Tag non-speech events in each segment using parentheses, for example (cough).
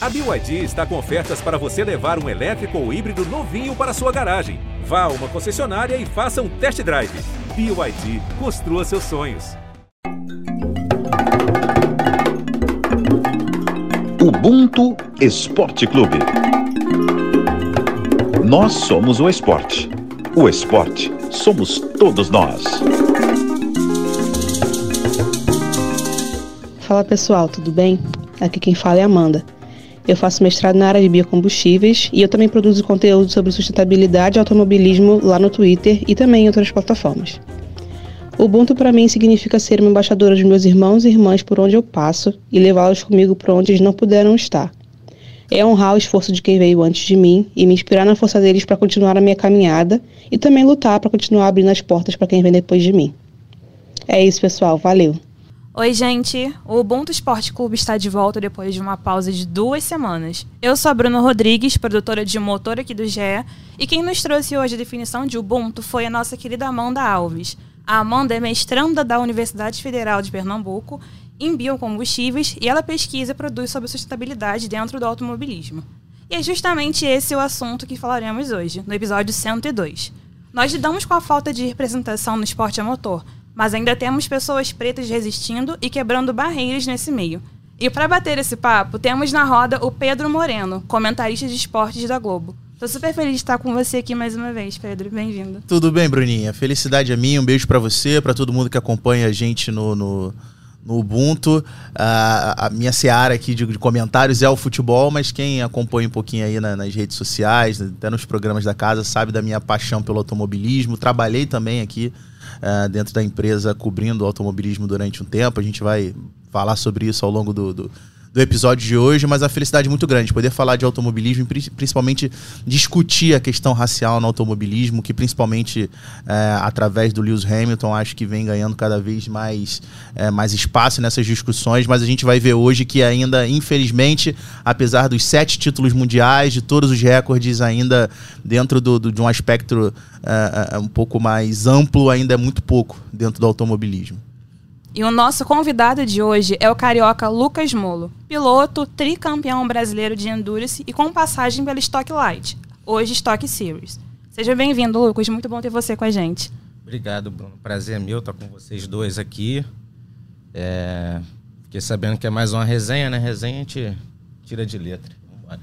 A BYD está com ofertas para você levar um elétrico ou híbrido novinho para sua garagem. Vá a uma concessionária e faça um test drive. BYD, construa seus sonhos. Ubuntu Esporte Clube. Nós somos o esporte. O esporte somos todos nós. Fala pessoal, tudo bem? Aqui quem fala é Amanda. Eu faço mestrado na área de biocombustíveis e eu também produzo conteúdo sobre sustentabilidade e automobilismo lá no Twitter e também em outras plataformas. Ubuntu para mim significa ser uma embaixadora dos meus irmãos e irmãs por onde eu passo e levá-los comigo por onde eles não puderam estar. É honrar o esforço de quem veio antes de mim e me inspirar na força deles para continuar a minha caminhada e também lutar para continuar abrindo as portas para quem vem depois de mim. É isso, pessoal. Valeu! Oi, gente! O Ubuntu Esporte Clube está de volta depois de uma pausa de duas semanas. Eu sou a Bruna Rodrigues, produtora de motor aqui do GE, e quem nos trouxe hoje a definição de Ubuntu foi a nossa querida Amanda Alves. A Amanda é mestranda da Universidade Federal de Pernambuco em biocombustíveis e ela pesquisa e produz sobre sustentabilidade dentro do automobilismo. E é justamente esse o assunto que falaremos hoje, no episódio 102. Nós lidamos com a falta de representação no esporte a motor, mas ainda temos pessoas pretas resistindo e quebrando barreiras nesse meio. E para bater esse papo, temos na roda o Pedro Moreno, comentarista de esportes da Globo. Tô super feliz de estar com você aqui mais uma vez, Pedro. Bem-vindo. Tudo bem, Bruninha? Felicidade a mim, um beijo para você, para todo mundo que acompanha a gente no, no, no Ubuntu. a, a minha seara aqui de, de, comentários é o futebol, mas quem acompanha um pouquinho aí na, nas redes sociais, até nos programas da casa, sabe da minha paixão pelo automobilismo. Trabalhei também aqui uh, dentro da empresa cobrindo o automobilismo durante um tempo. A gente vai falar sobre isso ao longo do, do do episódio de hoje, mas a felicidade é muito grande poder falar de automobilismo e principalmente discutir a questão racial no automobilismo, que principalmente é, através do Lewis Hamilton acho que vem ganhando cada vez mais, é, mais espaço nessas discussões, mas a gente vai ver hoje que ainda, infelizmente, apesar dos sete títulos mundiais, de todos os recordes, ainda dentro do, do de um aspecto é, é um pouco mais amplo, ainda é muito pouco dentro do automobilismo. E o nosso convidado de hoje é o carioca Lucas Molo, piloto, tricampeão brasileiro de Endurance e com passagem pela Stock Light, hoje Stock Series. Seja bem-vindo, Lucas. Muito bom ter você com a gente. Obrigado, Bruno. Prazer é meu estar com vocês dois aqui. É... Fiquei sabendo que é mais uma resenha, né? Resenha a gente tira de letra. Vambora.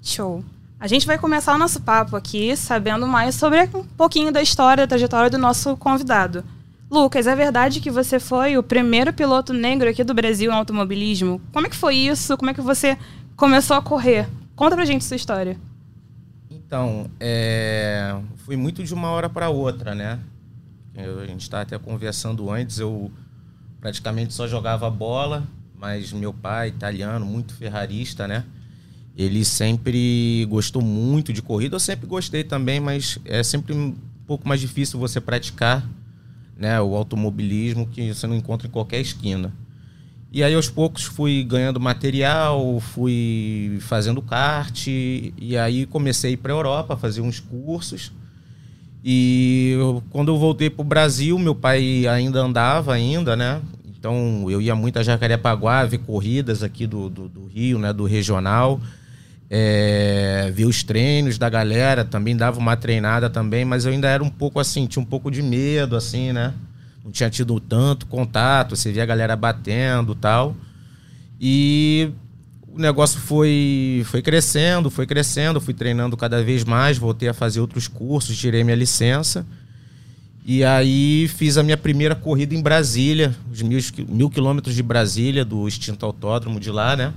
Show. A gente vai começar o nosso papo aqui sabendo mais sobre um pouquinho da história, da trajetória do nosso convidado. Lucas, é verdade que você foi o primeiro piloto negro aqui do Brasil no automobilismo? Como é que foi isso? Como é que você começou a correr? Conta pra gente sua história. Então, é... foi muito de uma hora para outra, né? Eu, a gente estava até conversando antes, eu praticamente só jogava bola, mas meu pai, italiano, muito ferrarista, né? Ele sempre gostou muito de corrida. Eu sempre gostei também, mas é sempre um pouco mais difícil você praticar né, o automobilismo que você não encontra em qualquer esquina. E aí aos poucos fui ganhando material, fui fazendo kart e aí comecei para a Europa fazer uns cursos. E eu, quando eu voltei para o Brasil, meu pai ainda andava ainda, né? Então eu ia muito a Jacarepaguá ver corridas aqui do, do, do Rio, né? Do regional é, os treinos da galera, também dava uma treinada também, mas eu ainda era um pouco assim, tinha um pouco de medo, assim, né? Não tinha tido tanto contato, você via a galera batendo tal. E o negócio foi, foi crescendo, foi crescendo, fui treinando cada vez mais, voltei a fazer outros cursos, tirei minha licença. E aí fiz a minha primeira corrida em Brasília, os mil, mil quilômetros de Brasília, do extinto autódromo de lá, né?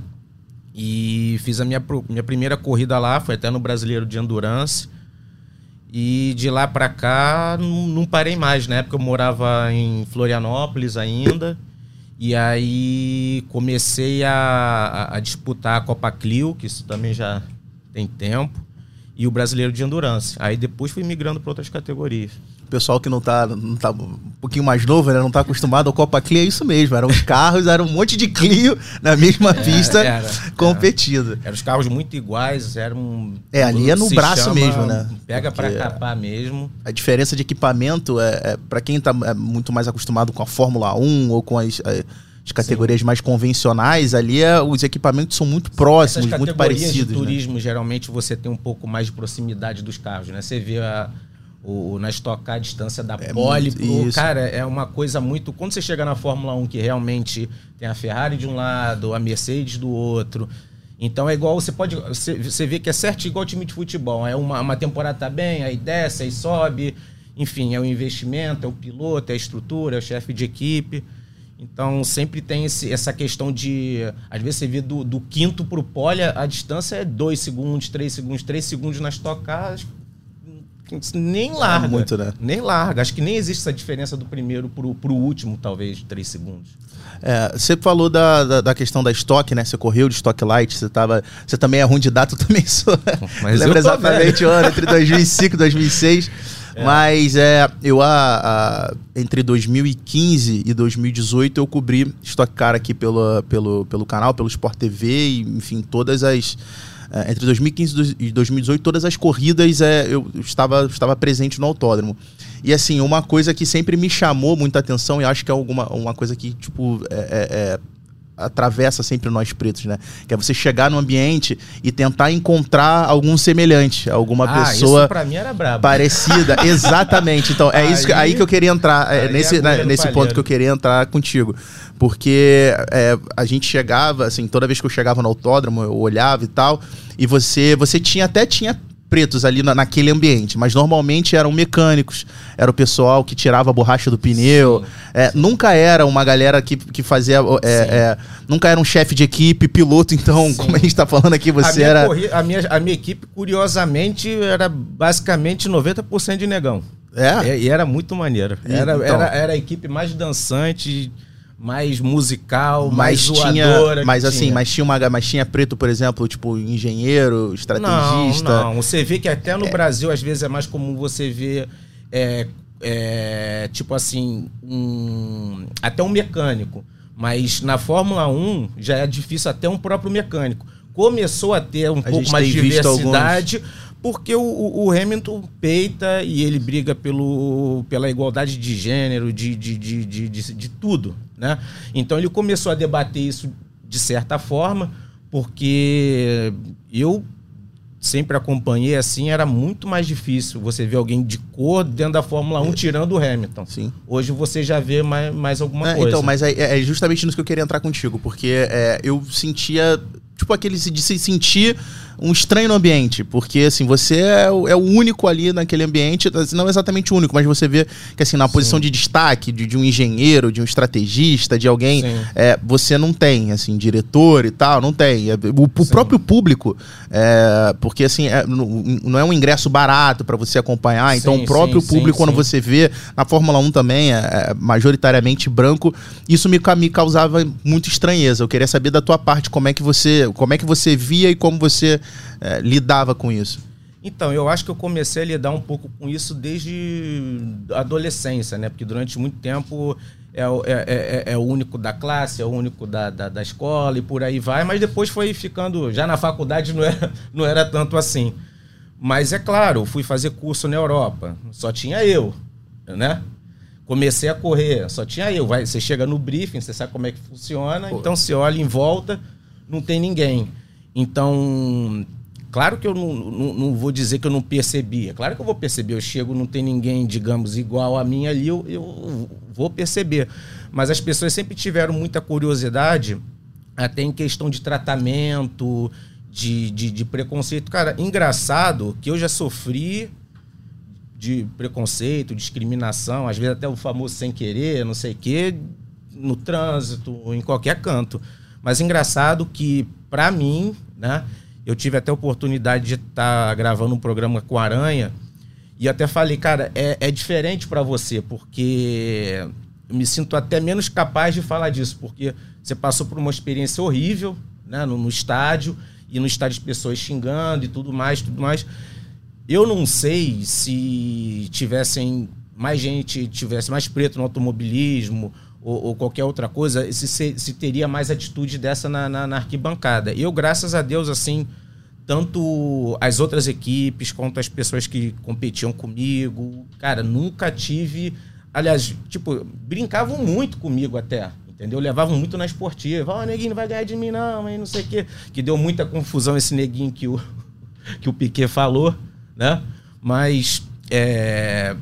E fiz a minha, minha primeira corrida lá, foi até no Brasileiro de Endurance. E de lá para cá não, não, parei mais. Na época eu morava em Florianópolis ainda. E aí comecei a, a, a disputar a Copa Clio, que isso também já tem tempo, e o Brasileiro de Endurance. Aí depois fui migrando para outras categorias pessoal que não tá, não tá um pouquinho mais novo, né? Não tá acostumado ao Copa Clio, é isso mesmo. Eram os (laughs) carros, era um monte de Clio na mesma é, pista era, competindo. Eram os carros muito iguais, era um. É, ali é no braço chama, mesmo, né? Pega para capar mesmo. A diferença de equipamento é, é para quem tá é muito mais acostumado com a Fórmula 1 ou com as, as as categorias mais convencionais, ali é, os equipamentos são muito próximos, Essas muito parecidos. de né? turismo, geralmente você tem um pouco mais de proximidade dos carros, né? Você vê a, o, na Stock Car a distância da pole muito- pro... Cara, é uma coisa muito... Quando você chega na Fórmula 1, que realmente tem a Ferrari de um lado, a Mercedes do outro... Então é igual, você pode. Você, você vê que é certo igual time de futebol. É uma, uma temporada tá bem, aí desce, aí sobe. Enfim, é o investimento, é o piloto, é a estrutura, é o chefe de equipe. Então sempre tem esse- essa questão de. Às vezes você vê do, do quinto pro pole, a, a distância é 2 segundos, 3 segundos, 3 segundos nas tocadas. Nem larga. muito, né? Nem larga. Acho que nem existe essa diferença do primeiro pro, pro último, talvez, 3 segundos. É, você falou da, da, da questão da estoque, né? Você correu de Stock Light, você, tava, você também é ruim de data, eu também sou. Mas tô exatamente o ano, entre 2005 e 2006. Mas é, eu a, a- entre 2015 e 2018 eu cobri Stock Car aqui pelo, pelo, pelo canal, pelo Sport TV, e, enfim, todas as. é, entre 2015 e 2018, todas as corridas é, eu estava, estava presente no autódromo. E assim, uma coisa que sempre me chamou muita atenção, e acho que é alguma, uma coisa que, tipo, é- é- é, atravessa sempre nós pretos, né? Que é você chegar no ambiente e tentar encontrar algum semelhante, alguma ah, pessoa isso pra mim era brabo. parecida. (laughs) Exatamente. Então, é isso que, Aí- aí que eu queria entrar, é, aí nesse, é agulha né, nesse ponto palheiro. que eu queria entrar contigo. Porque é, a gente chegava, assim, toda vez que eu chegava no autódromo, eu olhava e tal, e você, você tinha até tinha pretos ali na- naquele ambiente, mas normalmente eram mecânicos, era o pessoal que tirava a borracha do pneu, Sim, é, nunca era uma galera que, que fazia, é, é, nunca era um chefe de equipe, piloto, então, Sim. como a gente tá falando aqui, a, você minha era... a, minha, a minha equipe, curiosamente, era basicamente 90% de negão. É? É, e era muito maneiro. E, Era, então? era, era a equipe mais dançante, mais musical, mais zoadora. tinha, mas assim, tinha. mas tinha uma, mas tinha preto, por exemplo, tipo engenheiro, estrategista. Não, não. Você vê que até no Brasil, às vezes, é mais comum você ver, é, é, tipo assim, um, até um mecânico. Mas na Fórmula 1 já é difícil até um próprio mecânico. Começou a ter um pouco gente mais de diversidade, porque o, o- Hamilton peita e ele briga pelo, pela igualdade de gênero, de, de, de, de, tudo. Né? Então ele começou a debater isso de certa forma, porque eu sempre acompanhei assim, era muito mais difícil você ver alguém de cor dentro da Fórmula 1 tirando o Hamilton. Sim. Hoje você já vê mais, mais alguma É, coisa. então, mas é, é justamente nisso que eu queria entrar contigo, porque é, eu sentia, tipo, aquele de se sentir um estranho no ambiente, porque, assim, você é, o- é o único ali naquele ambiente, não exatamente o único, mas você vê que, assim, na posição de destaque de, de um engenheiro, de um estrategista, de alguém, Sim. é, você não tem, assim, diretor e tal, não tem. É, O, o próprio público, é, porque, assim, é, não, é um ingresso barato para você acompanhar, então Sim, o próprio sim, público, sim, quando sim. você vê, na Fórmula 1 também, é, é majoritariamente branco, isso me, me causava muita estranheza. Eu queria saber da tua parte como é que você, como é que você via e como você é, lidava com isso. Então, eu acho que eu comecei a lidar um pouco com isso desde a adolescência, né? Porque durante muito tempo é, o- é- é- é o único da classe, é o único da, da, da escola e por aí vai, mas depois foi ficando. Já na faculdade não era, (laughs) não era tanto assim. Mas é claro, fui fazer curso na Europa, só tinha eu, né? Comecei a correr, só tinha eu. Vai, você chega no briefing, você sabe como é que funciona, então você olha em volta, não tem ninguém. Então, claro que eu não, não, não vou dizer que eu não percebi. É claro que eu vou perceber. Eu chego, não tem ninguém, digamos, igual a mim ali, eu, eu vou perceber. Mas as pessoas sempre tiveram muita curiosidade, até em questão de tratamento, de, de, de preconceito. Cara, engraçado que eu já sofri de preconceito, discriminação, às vezes até o famoso sem querer, não sei o quê, no trânsito, em qualquer canto. Mas engraçado que, para mim, né, eu tive até a oportunidade de estar gravando um programa com a Aranha e até falei, cara, é, é diferente para você, porque eu me sinto até menos capaz de falar disso, porque você passou por uma experiência horrível né, no, no estádio, e no estádio as pessoas xingando e tudo mais, tudo mais. Eu não sei se tivessem mais gente, tivesse mais preto no automobilismo ou, ou qualquer outra coisa, se, se, se teria mais atitude dessa na, na, na arquibancada. Eu, graças a Deus, assim, tanto as outras equipes quanto as pessoas que competiam comigo, cara, nunca tive. Aliás, tipo, brincavam muito comigo até, Entendeu? Levavam muito na esportiva. Ó, oh, neguinho não vai ganhar de mim, não, hein? não sei o quê. Que deu muita confusão esse neguinho que o, (laughs) que o Piquet falou, né? Mas é,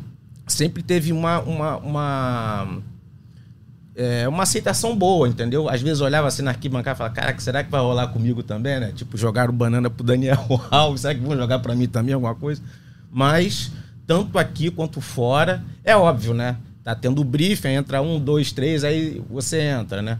sempre teve uma, uma, uma, é, uma aceitação boa, entendeu? Às vezes olhava assim na arquibancada e falava, cara, será que vai rolar comigo também, né? Tipo, jogaram banana pro Daniel (laughs) Alves, será que vão jogar para mim também alguma coisa? Mas, tanto aqui quanto fora, é óbvio, né? Tá tendo briefing, entra um, dois, três, aí você entra, né?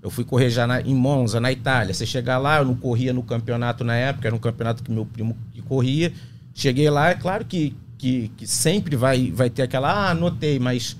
Eu fui correr já na, em Monza, na Itália. Você chegar lá, eu não corria no campeonato na época, era um campeonato que meu primo corria. Cheguei lá, é claro que, que, que sempre vai, vai ter aquela, ah, anotei, mas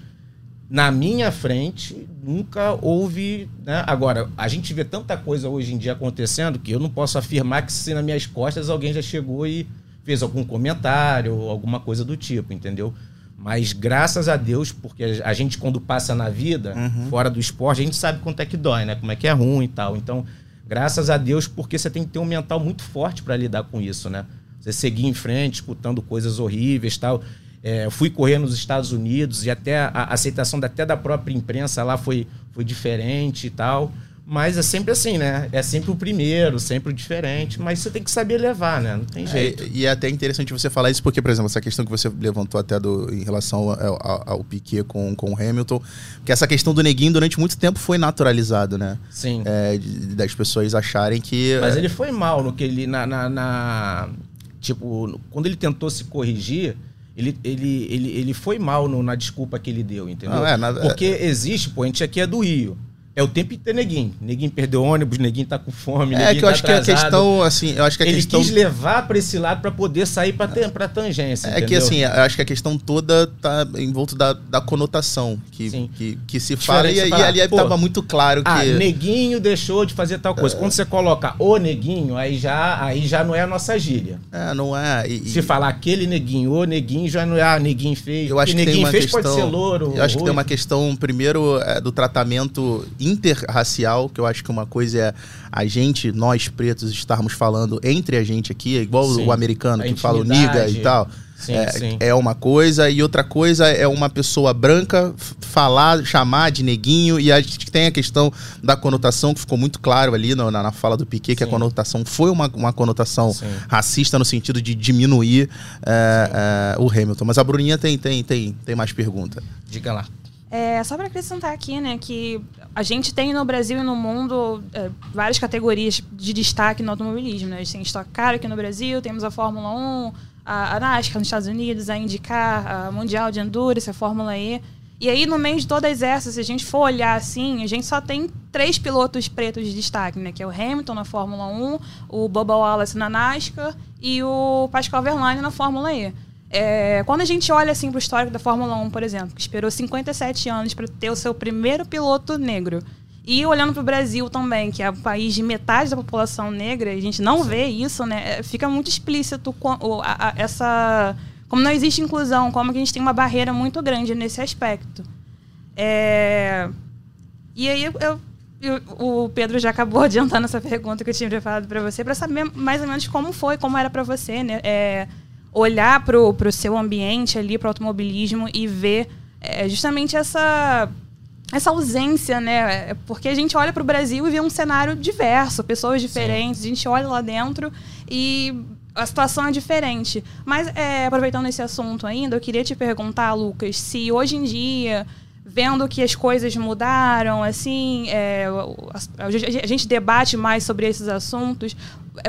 na minha frente nunca houve. Né? Agora, a gente vê tanta coisa hoje em dia acontecendo que eu não posso afirmar que se nas minhas costas alguém já chegou e fez algum comentário, alguma coisa do tipo, entendeu? Mas graças a Deus, porque a gente, quando passa na vida, uhum. fora do esporte, a gente sabe quanto é que dói, né? Como é que é ruim e tal. Então, graças a Deus, porque você tem que ter um mental muito forte para lidar com isso, né? Você seguir em frente, escutando coisas horríveis tal. É, fui correr nos Estados Unidos e até a, a aceitação até da própria imprensa lá foi, foi diferente e tal. Mas é sempre assim, né? É sempre o primeiro, sempre o diferente, mas você tem que saber levar, né? Não tem é, jeito. É, e é até interessante você falar isso, porque, por exemplo, essa questão que você levantou até do, em relação ao, ao, ao Piquet com, com o Hamilton, que essa questão do neguinho durante muito tempo foi naturalizado, né? Sim. É, das pessoas acharem que. Mas é, ele foi mal no que ele. na, na, na tipo, quando ele tentou se corrigir ele, ele, ele, ele foi mal no, na desculpa que ele deu, entendeu? Não, é, nada, Porque existe, pô, a gente aqui é do Rio. É o tempo inteiro neguinho. Neguinho perdeu ônibus, neguinho tá com fome, É que eu tá acho atrasado. que a questão, assim, eu acho que a Ele questão... quis levar para esse lado para poder sair para pra tangência. É entendeu? que assim, eu acho que a questão toda tá em volta da, da conotação que, que, que, se fala e, e ali pô, tava muito claro que. Ah, neguinho deixou de fazer tal coisa. É... Quando você coloca o neguinho, aí já, aí já não é a nossa gíria. É, não é. E, se falar aquele neguinho, o neguinho, já não é ah, neguinho fez. Eu acho que neguinho tem uma fez questão, pode ser louro. Eu acho que tem uma questão, primeiro, é, do tratamento interracial que eu acho que uma coisa é a gente, nós pretos, estarmos falando entre a gente aqui, igual sim. o americano a que fala o niga e tal. Sim, é, sim. é uma coisa, e outra coisa é uma pessoa branca falar, chamar de neguinho, e a gente tem a questão da conotação, que ficou muito claro ali na, na fala do Piquet, que a conotação foi uma, uma conotação racista no sentido de diminuir é, é, o Hamilton. Mas a Bruninha tem, tem, tem, tem mais pergunta. Diga lá. É, só para acrescentar aqui, né, que a gente tem no Brasil e no mundo é, várias categorias de destaque no automobilismo. Né? A gente tem Stock Car aqui no Brasil, temos a Fórmula 1, a, a NASCAR nos Estados Unidos, a IndyCar, a Mundial de Endurance, a Fórmula E. E aí, no meio de todas essas, se a gente for olhar assim, a gente só tem três pilotos pretos de destaque, né? Que é o Hamilton na Fórmula 1, o Bubba Wallace na NASCAR e o Pascal Verlaine na Fórmula E. É, quando a gente olha assim para o histórico da Fórmula 1, por exemplo, que esperou 57 anos para ter o seu primeiro piloto negro, e olhando para o Brasil também, que é um país de metade da população negra, a gente não vê isso, né? É, fica muito explícito com, a, a, essa. Como não existe inclusão, como que a gente tem uma barreira muito grande nesse aspecto. É, e aí eu, eu, o Pedro já acabou (laughs) adiantando essa pergunta que eu tinha preparado para você, para saber mais ou menos como foi, como era para você, né? É, olhar para o seu ambiente ali, para o automobilismo e ver é, justamente essa essa ausência, né? É, porque a gente olha para o Brasil e vê um cenário diverso, pessoas diferentes, Sim. a gente olha lá dentro e a situação é diferente. Mas, é, aproveitando esse assunto ainda, eu queria te perguntar, Lucas, se hoje em dia, vendo que as coisas mudaram, assim, é, a, a, gente debate mais sobre esses assuntos,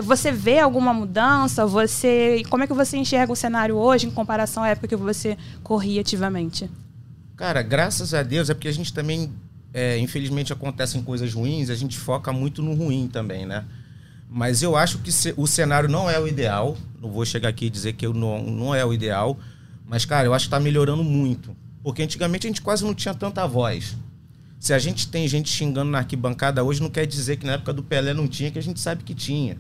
você vê alguma mudança? Você, como é que você enxerga o cenário hoje em comparação à época que você corria ativamente? Cara, graças a Deus é porque a gente também, é, infelizmente, acontecem coisas ruins, a gente foca muito no ruim também, né? Mas eu acho que o cenário não é o ideal. Não vou chegar aqui e dizer que não, não é o ideal. Mas, cara, eu acho que está melhorando muito. Porque antigamente a gente quase não tinha tanta voz. Se a gente tem gente xingando na arquibancada hoje, não quer dizer que na época do Pelé não tinha, que a gente sabe que tinha.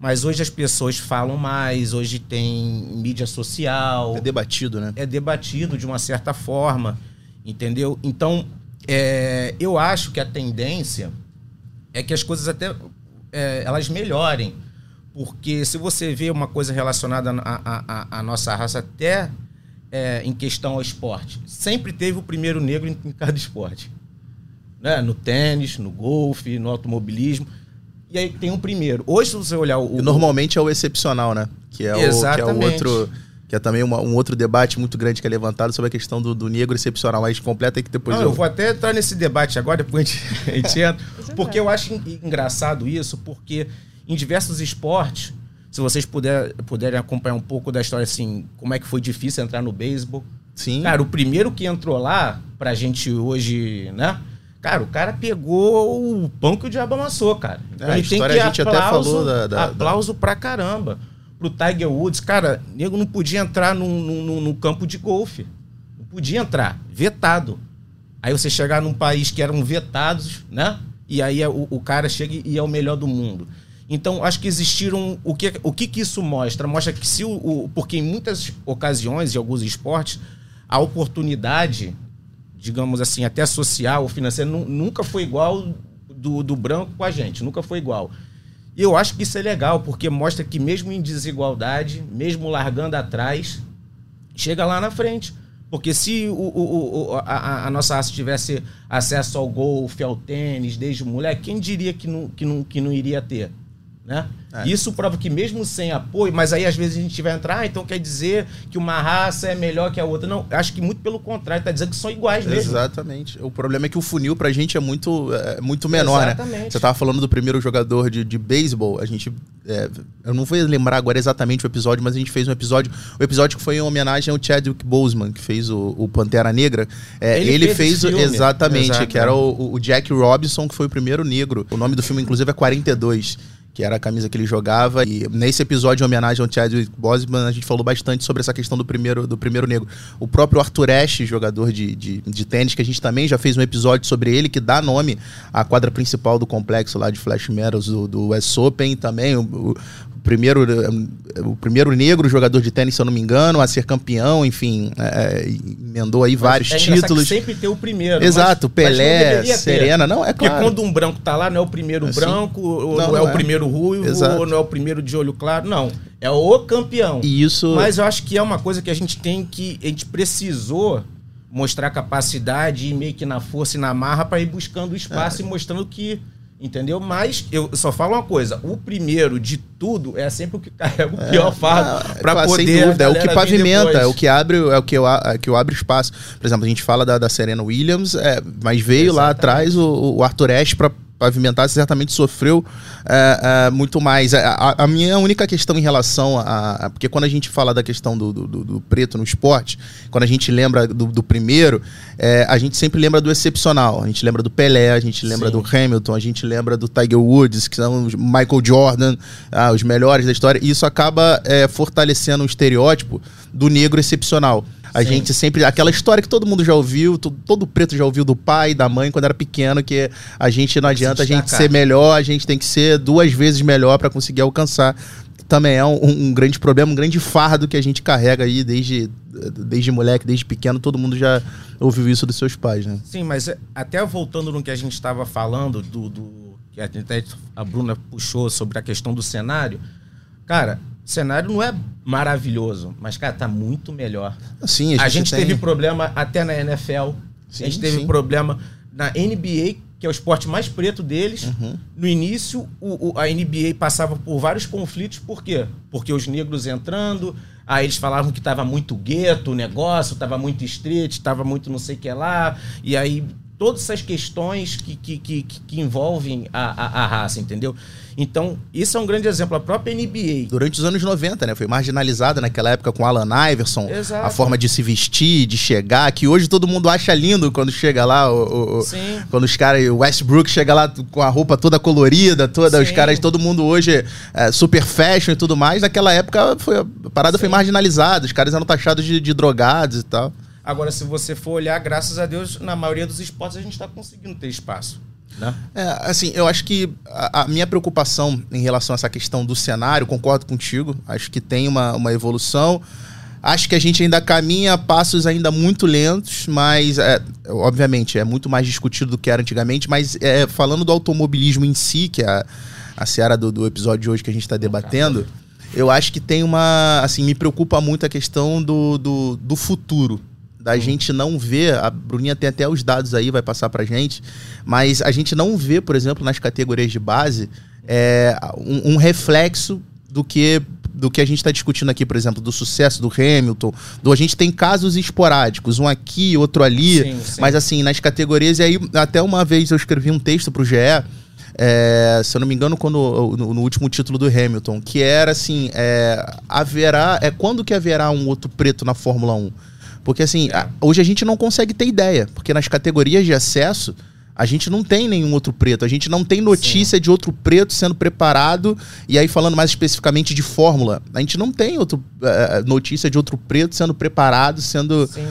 Mas hoje as pessoas falam mais, hoje tem mídia social. É debatido, né? É debatido de uma certa forma, entendeu? Então, é, eu acho que a tendência é que as coisas até é, elas melhorem. Porque se você vê uma coisa relacionada à nossa raça, até é, em questão ao esporte, sempre teve o primeiro negro em, em cada esporte. né? No tênis, no golfe, no automobilismo. E aí tem um primeiro. Hoje, se você olhar o. E normalmente é o excepcional, né? Que é, o, que é o Exatamente. outro. Que é também uma- um outro debate muito grande que é levantado sobre a questão do, do negro excepcional. Mas completa aí que depois Não, eu. eu vou até entrar nesse debate agora, depois a gente, (laughs) a gente entra. Porque eu acho en- engraçado isso, porque em diversos esportes, se vocês puder, puderem acompanhar um pouco da história, assim, como é que foi difícil entrar no beisebol. Sim. Cara, o primeiro que entrou lá, pra gente hoje, né? Cara, o cara pegou o pão que o diabo amassou, cara. Então É, a história a gente até aplauso, falou da- da- aplauso pra caramba. Pro Tiger Woods, cara, nego não podia entrar num, num, num- num campo de golfe. Não podia entrar, vetado. Aí você chegar num país que eram vetados, né? E aí é o, o cara chega e é o melhor do mundo. Então, acho que existiram. O que, o que, que isso mostra? Mostra que se o, o- Porque em muitas ocasiões, em alguns esportes, a oportunidade, digamos assim, até social nu- nunca foi igual do, do branco com a gente, nunca foi igual. E eu acho que isso é legal, porque mostra que mesmo em desigualdade, mesmo largando atrás, chega lá na frente. Porque se o, o- o- a, a- nossa raça tivesse acesso ao golfe, ao tênis, desde moleque, quem diria que não, que não, que não iria ter? Né? É. Isso prova que mesmo sem apoio, mas aí às vezes a gente vai entrar, ah, então quer dizer que uma raça é melhor que a outra. Não, acho que muito pelo contrário, tá dizendo que são iguais mesmo. Exatamente. O problema é que o funil pra gente é muito, é, muito menor, né? Exatamente. Você tava falando do primeiro jogador de, de beisebol, a gente. é, eu não vou lembrar agora exatamente o episódio, mas a gente fez um episódio. O episódio que foi em homenagem ao Chadwick Boseman, que fez o, o Pantera Negra. É, Ele ele, fez fez, exatamente, Exato, que era o, o Jack Robinson, que foi o primeiro negro. O nome do filme, inclusive, é 42. Que era a camisa que ele jogava. E nesse episódio, em homenagem ao Chadwick Boseman, a gente falou bastante sobre essa questão do primeiro, do primeiro negro. O próprio Arthur Ashe, jogador de, de, de tênis, que a gente também já fez um episódio sobre ele, que dá nome à quadra principal do complexo lá de Flash Meadows do, do West Open também. O primeiro, eh, o primeiro negro jogador de tênis, se eu não me engano, a ser campeão, enfim, eh, emendou aí vários É títulos. sempre tem o primeiro. Exato, mas- mas não Pelé, deveria ter. Serena, não, é Porque claro. quando um branco tá lá, não é o primeiro Assim? branco, ou Não, não, é não o é. primeiro ruivo, Exato. ou não é o primeiro de olho claro. Não. É o campeão. E isso. Mas eu acho que é uma coisa que a gente tem que. A gente precisou mostrar capacidade e meio que na força e na marra para ir buscando o É. espaço e mostrando que. Entendeu? Mas eu só falo uma coisa: o primeiro de tudo é sempre o que carrega o pior fardo Ah, para claro, poder. Sem dúvida, é o que pavimenta, é o que abre, é o que, eu, a- que eu abre espaço. Por exemplo, a gente fala da, da Serena Williams, é, mas veio lá Exatamente. atrás o, o Arthur Ashe para pavimentar, certamente sofreu é, é, muito mais. A, a- a minha única questão em relação a, a- Porque quando a gente fala da questão do, do- do- do preto no esporte, quando a gente lembra do, do primeiro, é, a gente sempre lembra do excepcional. A gente lembra do Pelé, a gente lembra Sim. do Hamilton, a gente lembra do Tiger Woods, que são os Michael Jordan, ah, os melhores da história. E isso acaba é, fortalecendo o estereótipo do negro excepcional. A Sim. gente sempre. Aquela história que todo mundo já ouviu, to- todo preto já ouviu do pai, da mãe, quando era pequeno, que a gente não adianta a gente ser melhor, a gente tem que ser duas vezes melhor para conseguir alcançar. Também é um, um grande problema, um grande fardo que a gente carrega aí desde, desde moleque, desde pequeno, todo mundo já ouviu isso dos seus pais, né? Sim, mas é, até voltando no que a gente estava falando, do, do- que a, gente até- a Bruna puxou sobre a questão do cenário, cara, o cenário não é maravilhoso, mas, cara, tá muito melhor. Assim, A gente, tem- teve problema até na NFL, Sim, a gente teve sim. problema na NBA, que é o esporte mais preto deles. Uhum. No início, o- o- a NBA passava por vários conflitos, por quê? Porque os negros entrando, aí eles falavam que tava muito gueto o negócio, tava muito street, tava muito não sei o que lá, e aí todas essas questões que, que, que, que envolvem a, a, a raça, entendeu? Então, isso é um grande exemplo. A própria NBA. Durante os anos 90, né? Foi marginalizada naquela época com Alan Iverson. Exato. A forma de se vestir, de chegar, que hoje todo mundo acha lindo quando chega lá. O, o- Sim. quando os caras, o Westbrook chega lá com a roupa toda colorida, toda, os Sim. caras, todo mundo hoje é, super fashion e tudo mais. Naquela época foi, a parada foi Sim. marginalizada, os caras eram taxados de, de drogados e tal. Agora, se você for olhar, graças a Deus, na maioria dos esportes a gente está conseguindo ter espaço. Né? É, assim, eu acho que a, a minha preocupação em relação a essa questão do cenário, concordo contigo, acho que tem uma, uma evolução. Acho que a gente ainda caminha a passos ainda muito lentos, mas, é, obviamente, é muito mais discutido do que era antigamente. Mas é, falando do automobilismo em si, que é a, a seara do, do episódio de hoje que a gente está debatendo, eu acho que tem uma. Assim, me preocupa muito a questão do, do, do futuro. Da gente não ver, a Bruninha tem até os dados aí, vai passar pra gente, mas a gente não vê, por exemplo, nas categorias de base, é, um, um reflexo do que do que a gente está discutindo aqui, por exemplo, do sucesso do Hamilton, do a gente tem casos esporádicos, um aqui, outro ali, Sim, sim. mas assim, nas categorias, e aí até uma vez eu escrevi um texto pro GE, é, se eu não me engano, quando, no, no último título do Hamilton, que era assim, é, haverá, é quando que haverá um outro preto na Fórmula 1? Porque assim, É. a- hoje a gente não consegue ter ideia, porque nas categorias de acesso, a gente não tem nenhum outro preto, a gente não tem notícia de outro preto sendo preparado, e aí falando mais especificamente de Fórmula, a gente não tem outro, eh, notícia de outro preto sendo preparado, sendo Sim.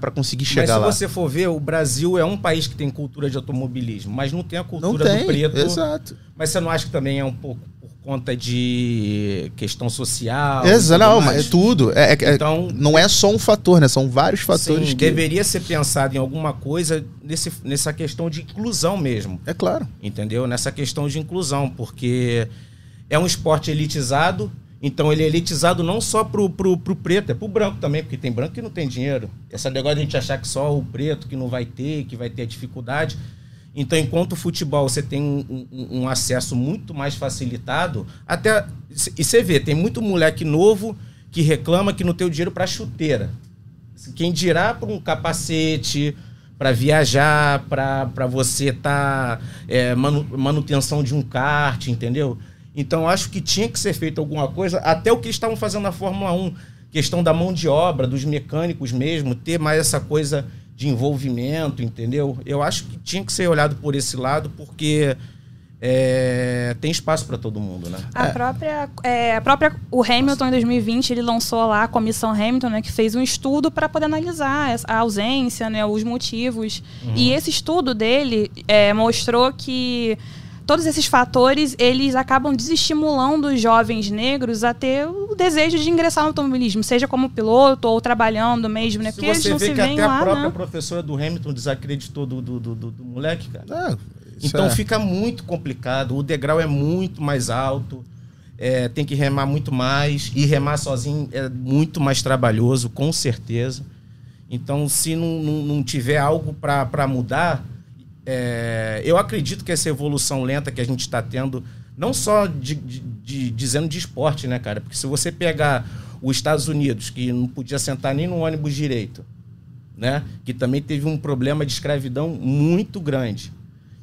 para conseguir Mas chegar se lá. você for ver, o Brasil é um país que tem cultura de automobilismo, mas não tem a Não cultura tem, do preto. exato. Mas você não acha que também é um pouco conta de questão social? Exato, não, mais? mas é tudo. É, é- Então, não é só um fator, né? São vários fatores sim, que. deveria ser pensado em alguma coisa nesse, nessa questão de inclusão mesmo. É claro. entendeu? Nessa questão de inclusão, porque é um esporte elitizado, então ele é elitizado não só pro, pro, pro preto, é pro branco também, porque tem branco que não tem dinheiro. Essa negócio de a gente achar que só o preto que não vai ter, que vai ter dificuldade. Então, enquanto o futebol você tem um, um- um acesso muito mais facilitado, até. E você vê, tem muito moleque novo que reclama que não tem o dinheiro para chuteira. Quem dirá para um capacete, para viajar, para você estar manutenção de um kart, entendeu? Então acho que tinha que ser feito alguma coisa, até o que estavam fazendo na Fórmula 1, questão da mão de obra, dos mecânicos mesmo, ter mais essa coisa de envolvimento, entendeu? Eu acho que tinha que ser olhado por esse lado, porque é, tem espaço para todo mundo, né? A própria, é, a própria, o Hamilton em 2020 ele lançou lá a comissão Hamilton, né, que fez um estudo para poder analisar a ausência, né, os motivos. E esse estudo dele é, mostrou que todos esses fatores eles acabam desestimulando os jovens negros a ter o desejo de ingressar no automobilismo, seja como piloto ou trabalhando mesmo, né? Se Porque eles você não vê se que até lá, a própria né? professora do Hamilton desacreditou do, do, do, do- do moleque, cara. É, Então é. fica muito complicado. O degrau é muito mais alto. é, tem que remar muito mais. E remar sozinho é muito mais trabalhoso, com certeza. Então, se não, não, não tiver algo para mudar, é, eu acredito que essa evolução lenta que a gente está tendo, não só de, de- de- dizendo de esporte, né, cara? Porque se você pegar os Estados Unidos, que não podia sentar nem no ônibus direito, né? Que também teve um problema de escravidão muito grande.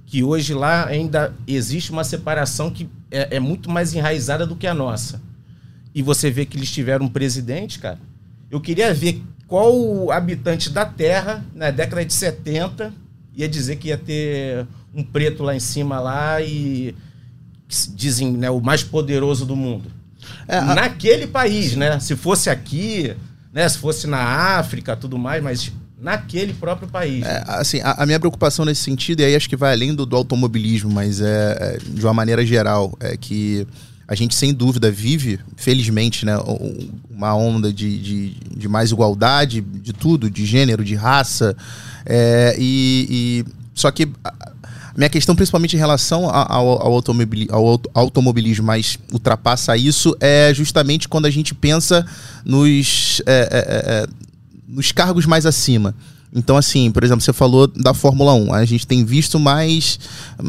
Que hoje lá ainda existe uma separação que é, é muito mais enraizada do que a nossa. E você vê que eles tiveram um presidente, cara. Eu queria ver qual habitante da Terra, na década de 70, ia dizer que ia ter um preto lá em cima lá e dizem, né, o mais poderoso do mundo. É, a- Naquele país, né? Se fosse aqui, né, se fosse na África, tudo mais, mas naquele próprio país. É, assim, a, a minha preocupação nesse sentido, e aí acho que vai além do, do automobilismo, mas é, é, de uma maneira geral, é que a gente sem dúvida vive, felizmente, né, um- uma onda de, de, de mais igualdade, de tudo, de gênero, de raça, é, e, e- só que minha questão, principalmente em relação ao, ao, automobili- ao auto- automobilismo, mas ultrapassa isso, é justamente quando a gente pensa nos, é, é, é, nos cargos mais acima. Então, assim, por exemplo, você falou da Fórmula 1. A gente tem visto mais,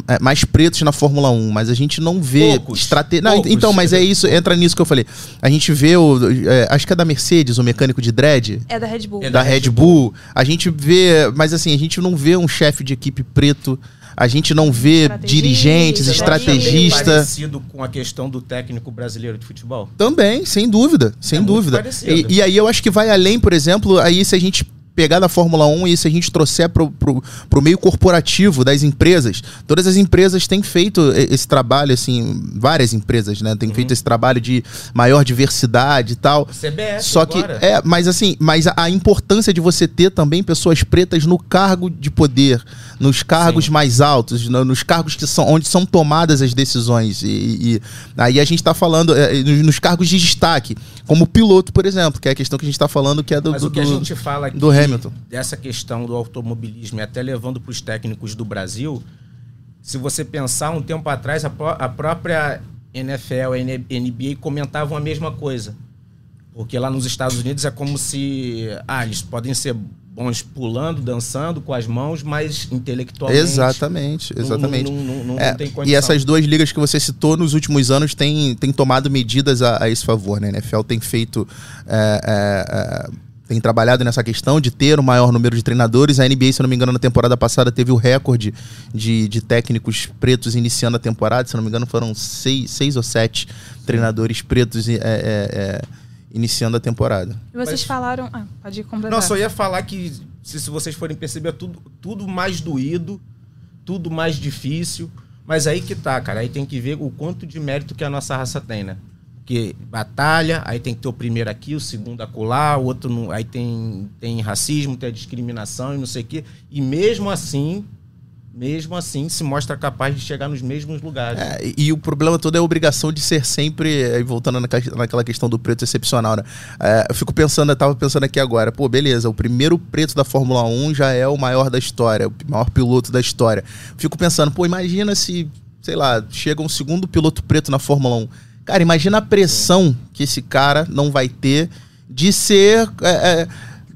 é, mais pretos na Fórmula 1, mas a gente não vê estratégia. Então, mas é isso, entra nisso que eu falei. A gente vê o. é, acho que é da Mercedes, o mecânico de dread É da Red Bull. É da Red Bull. A gente vê, mas assim, a gente não vê um chefe de equipe preto, a gente não vê Estrategista, dirigentes, estrategista. parecido com a questão do técnico brasileiro de futebol. Também, sem dúvida, sem É dúvida. E, e aí eu acho que vai além, por exemplo, aí se a gente pegar da Fórmula 1 e se a gente trouxer pro, pro meio corporativo das empresas, todas as empresas têm feito esse trabalho, assim, várias empresas, né, têm feito esse trabalho de maior diversidade e tal. CBS Só que, agora. é, mas assim, mas a, a importância de você ter também pessoas pretas no cargo de poder, nos cargos Sim. mais altos, no- nos cargos que são onde são tomadas as decisões. E, e- aí a gente está falando é, nos, nos cargos de destaque, como piloto, por exemplo, que é a questão que a gente está falando, que é do, Mas do, o que a gente fala aqui do Hamilton. dessa questão do automobilismo e até levando para os técnicos do Brasil, se você pensar um tempo atrás, a, pró- a própria NFL, a NBA comentavam a mesma coisa. Porque lá nos Estados Unidos é como se. Ah, eles podem ser bons pulando, dançando com as mãos, mas intelectualmente. Exatamente, exatamente. Não, não- não- É, e essas duas ligas que você citou nos últimos anos têm, têm tomado medidas a, a esse favor, né? A NFL tem feito. é, é, é, tem trabalhado nessa questão de ter o maior número de treinadores. A NBA, se eu não me engano, na temporada passada teve o recorde de, de técnicos pretos iniciando a temporada. Se eu não me engano, foram seis, seis ou sete treinadores pretos é, é, é, iniciando a temporada. E vocês Mas- falaram. Ah, pode completar. Não, só ia falar que, se, se vocês forem perceber, é tudo, tudo mais doído, tudo mais difícil. Mas aí que tá, cara. Aí tem que ver o quanto de mérito que a nossa raça tem, né? Porque batalha, aí tem que ter o primeiro aqui, o segundo acolá, o outro não, aí tem, tem racismo, tem discriminação e não sei o quê. E mesmo assim, mesmo assim, se mostra capaz de chegar nos mesmos lugares. É, e, o problema todo é a obrigação de ser sempre, voltando naquela questão do preto excepcional, né? É, eu fico pensando, eu tava pensando aqui agora, pô, beleza, o primeiro preto da Fórmula 1 já é o maior da história, o maior piloto da história. Fico pensando, pô, imagina se, sei lá, chega um segundo piloto preto na Fórmula 1. Cara, imagina a pressão que esse cara não vai ter de ser. é, é,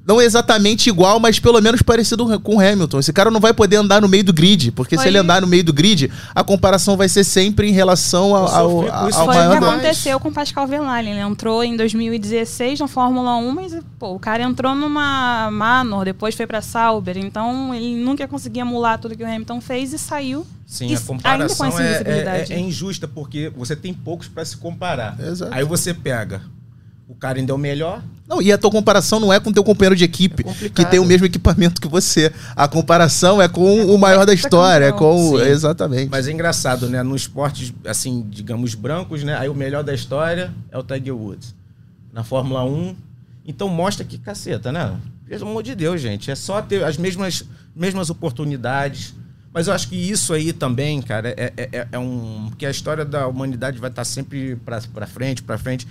não exatamente igual, mas pelo menos parecido com o Hamilton. Esse cara não vai poder andar no meio do grid, porque se Foi- ele andar no meio do grid, a comparação vai ser sempre em relação ao, ao, ao isso Foi o que aconteceu com o Pascal Verlaine. Ele entrou em 2016 na Fórmula 1, mas pô, o cara entrou numa Manor, depois foi pra Sauber. Então ele nunca ia conseguir emular tudo que o Hamilton fez e saiu. Sim, E a comparação é, é- é injusta, porque você tem poucos para se comparar. Exato. Aí você pega, o cara ainda é o melhor, Não, e a tua comparação não é com o teu companheiro de equipe, É que tem o mesmo equipamento que você. A comparação é com o maior da história, é com. o-. Exatamente. mas é engraçado, né? No esportes, assim, digamos, brancos, né? Aí o melhor da história é o Tiger Woods. Na Fórmula 1. Então mostra que caceta, né? Pelo amor de Deus, gente. É só ter as mesmas, mesmas oportunidades. Mas eu acho que isso aí também, cara, é, é- é- é um. Porque a história da humanidade vai estar sempre pra, pra frente, pra frente.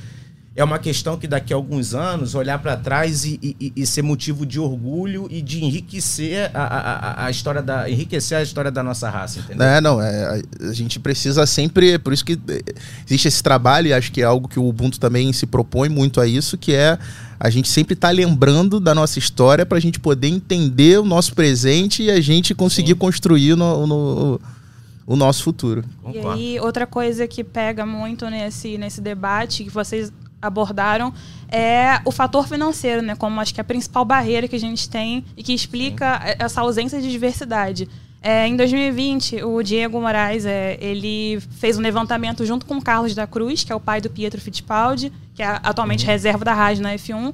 É uma questão que daqui a alguns anos olhar para trás e, e- e ser motivo de orgulho e de enriquecer a, a, a- história da enriquecer a história da nossa raça, entendeu? É, não, é, a- a gente precisa sempre, por isso que eh, existe esse trabalho, e acho que é algo que o Ubuntu também se propõe muito a isso, que é a gente sempre estar lembrando da nossa história para a gente poder entender o nosso presente e a gente conseguir Sim. construir no, no- o nosso futuro. E aí, outra coisa que pega muito nesse, nesse debate que vocês abordaram é o fator financeiro, né? Como acho que é a principal barreira que a gente tem e que explica essa ausência de diversidade. É, em 2020, o Diego Moraes, é, ele fez um levantamento junto com o Carlos da Cruz, que é o pai do Pietro Fittipaldi, que é atualmente reserva da Rádio na F1.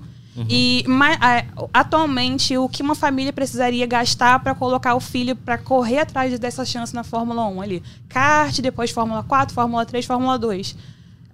E ma- a- atualmente, o que uma família precisaria gastar para colocar o filho para correr atrás dessa chance na Fórmula 1 ali? Kart, depois Fórmula 4, Fórmula 3, Fórmula 2.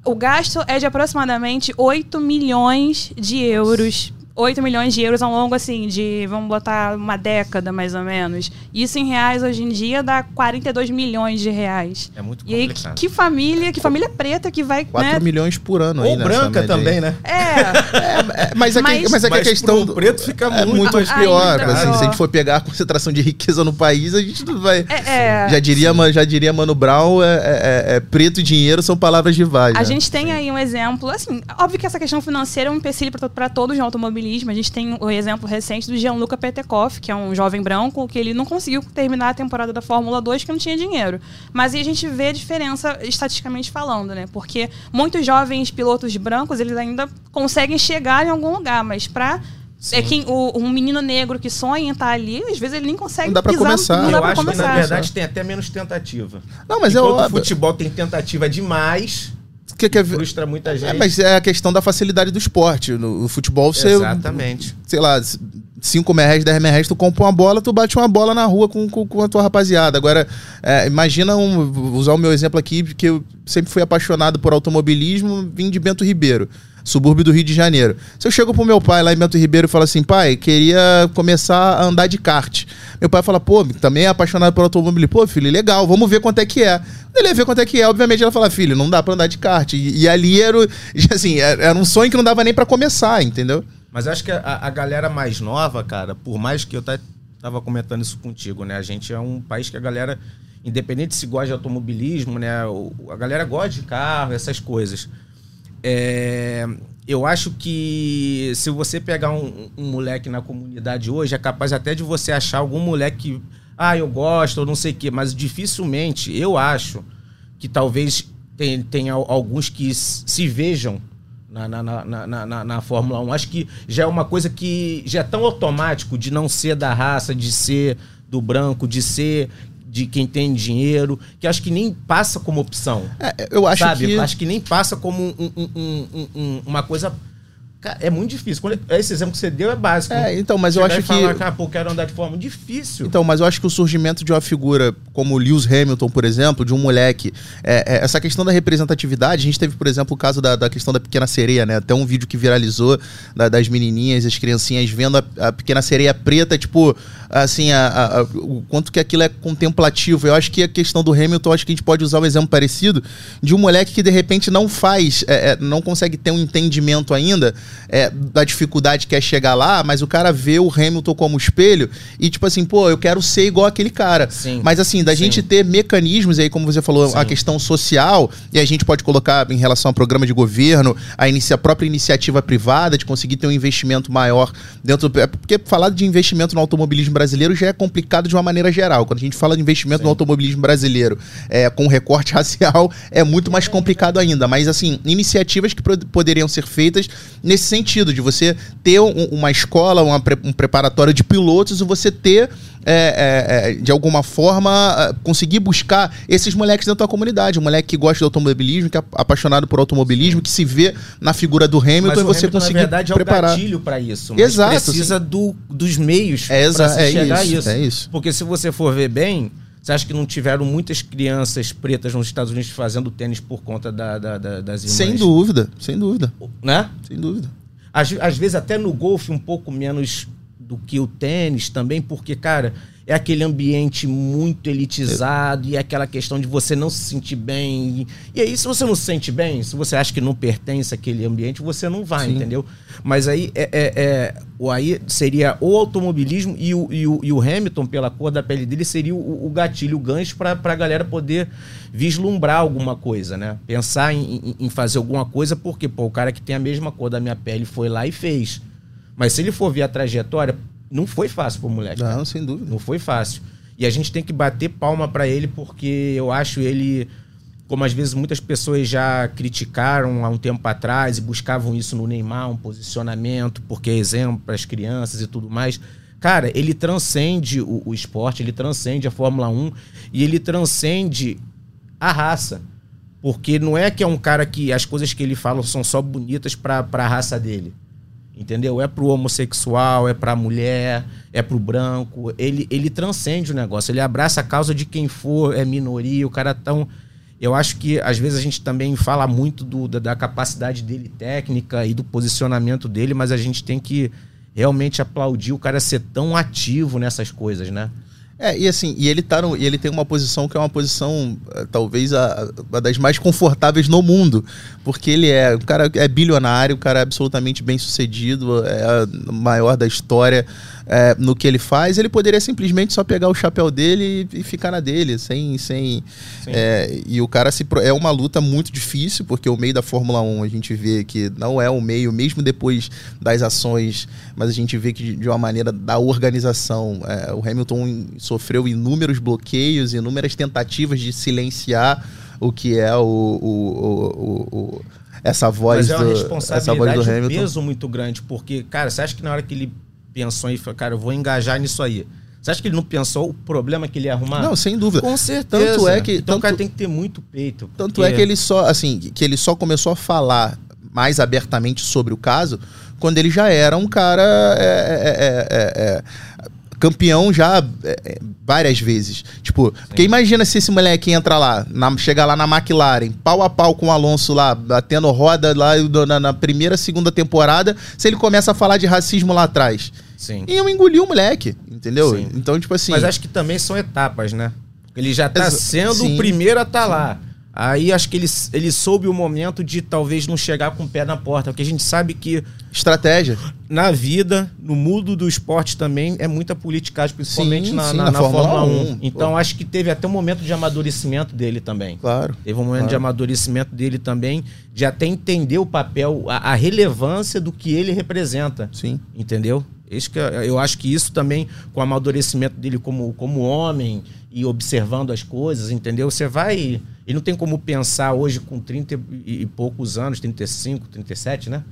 O gasto é de aproximadamente 8 milhões de euros. 8 milhões de euros ao longo, assim, de, vamos botar, uma década, mais ou menos. Isso em reais, hoje em dia, dá 42 milhões de reais. É muito E aí, que, complicado. que família, que família preta que vai, 4 né? milhões por ano aí Ou nessa branca média aí. também, né? É, É, mas é que, Mas- mas é que a questão. pro preto fica é muito muito mais pior. pior. assim, se a gente for pegar a concentração de riqueza no país, a gente não vai. é, é. já, diria, já diria Mano Brown, é, é- é preto e dinheiro são palavras rivais. A né? gente tem aí um exemplo, assim, óbvio que essa questão financeira é um empecilho para todos no automobilismo. A gente tem o exemplo recente do Gianluca Petekoff, que é um jovem branco que ele não conseguiu terminar a temporada da Fórmula 2 porque não tinha dinheiro. Mas aí a gente vê a diferença estatisticamente falando, né? Porque muitos jovens pilotos brancos, eles ainda conseguem chegar em algum lugar, mas para é quem o, um menino negro que sonha em estar ali, às vezes ele nem consegue Não dá pra pisar, começar. Não dá Eu pra acho que, começar. na verdade, tem até menos tentativa. Não, mas é Enquanto o futebol tem tentativa demais, Que, que é, frustra muita gente. é, mas é a questão da facilidade do esporte. No, no futebol, você. Exatamente. Sei lá, 5 mil reais, 10 mil reais, tu compra uma bola, tu bate uma bola na rua com, com, com a tua rapaziada. Agora, é, imagina um, usar o meu exemplo aqui, que eu sempre fui apaixonado por automobilismo, vim de Bento Ribeiro, subúrbio do Rio de Janeiro. Se eu chego pro meu pai lá em Bento Ribeiro e falo assim, pai, queria começar a andar de kart. Meu pai fala, pô, também é apaixonado por automobilismo. Pô, filho, legal, vamos ver quanto é que é. Ele ia ver quanto é que é, obviamente ela fala, filho, não dá pra andar de kart. E, e ali era, (laughs) assim, era um sonho que não dava nem pra começar, entendeu? Mas acho que a, a galera mais nova, cara, por mais que eu tava comentando isso contigo, né? A gente é um país que a galera, independente se gosta de automobilismo, né? A galera gosta de carro, essas coisas. É, eu acho que se você pegar um, um moleque na comunidade hoje, é capaz até de você achar algum moleque que, ah, eu gosto, ou não sei o quê, mas dificilmente, eu acho que talvez tenha, tenha alguns que se vejam na, na, na, na, na, Fórmula 1. Acho que já é uma coisa que já é tão automático de não ser da raça, de ser do branco, de ser de quem tem dinheiro, que acho que nem passa como opção. É, eu acho sabe? que. Acho que nem passa como um, um, um, uma coisa Cara, é muito difícil. Quando, esse exemplo que você deu é básico. É, então, mas eu acho que. Falar, cara, pô, quero andar de forma difícil. Então, mas eu acho que o surgimento de uma figura como o Lewis Hamilton, por exemplo, de um moleque. É, é, essa questão da representatividade, a gente teve, por exemplo, o caso da, da questão da pequena sereia, né? Até um vídeo que viralizou da, das menininhas, as criancinhas vendo a, a pequena sereia preta, tipo, assim, a, a, o quanto que aquilo é contemplativo. Eu acho que a questão do Hamilton, acho que a gente pode usar um exemplo parecido de um moleque que de repente não faz, é, é, não consegue ter um entendimento ainda é, da dificuldade que é chegar lá, mas o cara vê o Hamilton como espelho e, tipo assim, pô, eu quero ser igual aquele cara. Sim, mas assim, da sim. gente ter mecanismos aí, como você falou, Sim. a questão social, e a gente pode colocar em relação ao programa de governo, a, inicia, a própria iniciativa privada de conseguir ter um investimento maior dentro. do- é Porque falar de investimento no automobilismo brasileiro já é complicado de uma maneira geral. Quando a gente fala de investimento no automobilismo brasileiro é, com recorte (laughs) racial, é muito mais complicado ainda. Mas, assim, iniciativas que poderiam ser feitas nesse sentido, de você ter um- uma escola, uma um preparatório de pilotos, e você ter. é, é, é, de alguma forma, é, conseguir buscar esses moleques da comunidade. Um moleque que gosta de automobilismo, que é apaixonado por automobilismo, que se vê na figura do Hamilton Mas e você Hamilton, conseguir na verdade, preparar. é o gatilho para isso. Mas Exato, precisa do, dos meios É, para é chegar isso, a isso. é isso. Porque se você for ver bem, você acha que não tiveram muitas crianças pretas nos Estados Unidos fazendo tênis por conta da, da- da- das irmãs? Sem dúvida, sem dúvida, Né? sem dúvida. Às, às vezes até no golfe um pouco menos do que o tênis também, porque, cara, é aquele ambiente muito elitizado e é aquela questão de você não se sentir bem. E aí, se você não se sente bem, se você acha que não pertence àquele ambiente, você não vai, Sim. entendeu? Mas aí é, é- é- o aí seria o automobilismo e o, e o- e o Hamilton, pela cor da pele dele, seria o, o gatilho, o gancho para a galera poder vislumbrar alguma coisa, né? Pensar em, em- em fazer alguma coisa, porque pô, o cara que tem a mesma cor da minha pele foi lá e fez. Mas se ele for ver a trajetória, não foi fácil pro moleque. cara. Não, sem dúvida. Não foi fácil. E a gente tem que bater palma pra ele porque eu acho ele, como às vezes muitas pessoas já criticaram há um tempo atrás e buscavam isso no Neymar, um posicionamento, porque é exemplo para as crianças e tudo mais. Cara, ele transcende o, o esporte, ele transcende a Fórmula 1 e ele transcende a raça. Porque não é que é um cara que as coisas que ele fala são só bonitas pra, pra raça dele. Entendeu? É pro homossexual, é pra mulher, é pro branco. Ele, ele transcende o negócio. Ele abraça a causa de quem for, é minoria. O cara tão. Eu acho que às vezes a gente também fala muito do- da, da capacidade dele técnica e do posicionamento dele, mas a gente tem que realmente aplaudir o cara ser tão ativo nessas coisas, né? É, e assim, e ele tá no, e ele tem uma posição que é uma posição eh, talvez a, uma das mais confortáveis no mundo, porque ele é, o cara é bilionário, o cara é absolutamente bem sucedido, é o maior da história é, no que ele faz, ele poderia simplesmente só pegar o chapéu dele e, e ficar na dele, sem, sem é, e o cara se é uma luta muito difícil, porque o meio da Fórmula 1 a gente vê que não é o meio, mesmo depois das ações, mas a gente vê que de- de uma maneira da organização, é, o Hamilton sofreu inúmeros bloqueios, inúmeras tentativas de silenciar o que é o, o- o- o- o- essa voz Mas é uma do, essa responsabilidade, voz do um peso muito grande, porque, cara, você acha que na hora que ele pensou e falou, cara, eu vou engajar nisso aí, você acha que ele não pensou o problema que ele ia arrumar? Não, sem dúvida. Com certeza. Tanto é que- Então o tanto- cara tem que ter muito peito. Tanto porque- é que ele só, assim, que ele só começou a falar mais abertamente sobre o caso quando ele já era um cara é, é, é, é, é, campeão já é, é, várias vezes. Tipo, porque imagina se esse moleque entra lá, na, chega lá na McLaren, pau a pau com o Alonso lá, batendo roda lá na, na primeira, segunda temporada, se ele começa a falar de racismo lá atrás. Sim. E eu engoli o moleque, entendeu? Sim. Então, tipo assim. Mas acho que também são etapas, né? Ele já tá sendo sim. o primeiro a estar lá. Aí acho que ele, ele soube o momento de talvez não chegar com o pé na porta, porque a gente sabe que Estratégia. na vida, no mundo do esporte também, é muita politicagem, principalmente Sim, na, sim, na- na na Fórmula Fórmula 1. 1. Então Pô. acho que teve até um momento de amadurecimento dele também. Claro. Teve um momento de Claro. amadurecimento dele também, de até entender o papel, a, a relevância do que ele representa. Sim. Entendeu? Isso que eu, eu acho que isso também, com o amadurecimento dele como, como homem e observando as coisas, entendeu? Você vai. E não tem como pensar hoje com 30 e, poucos anos, 35, 37, né?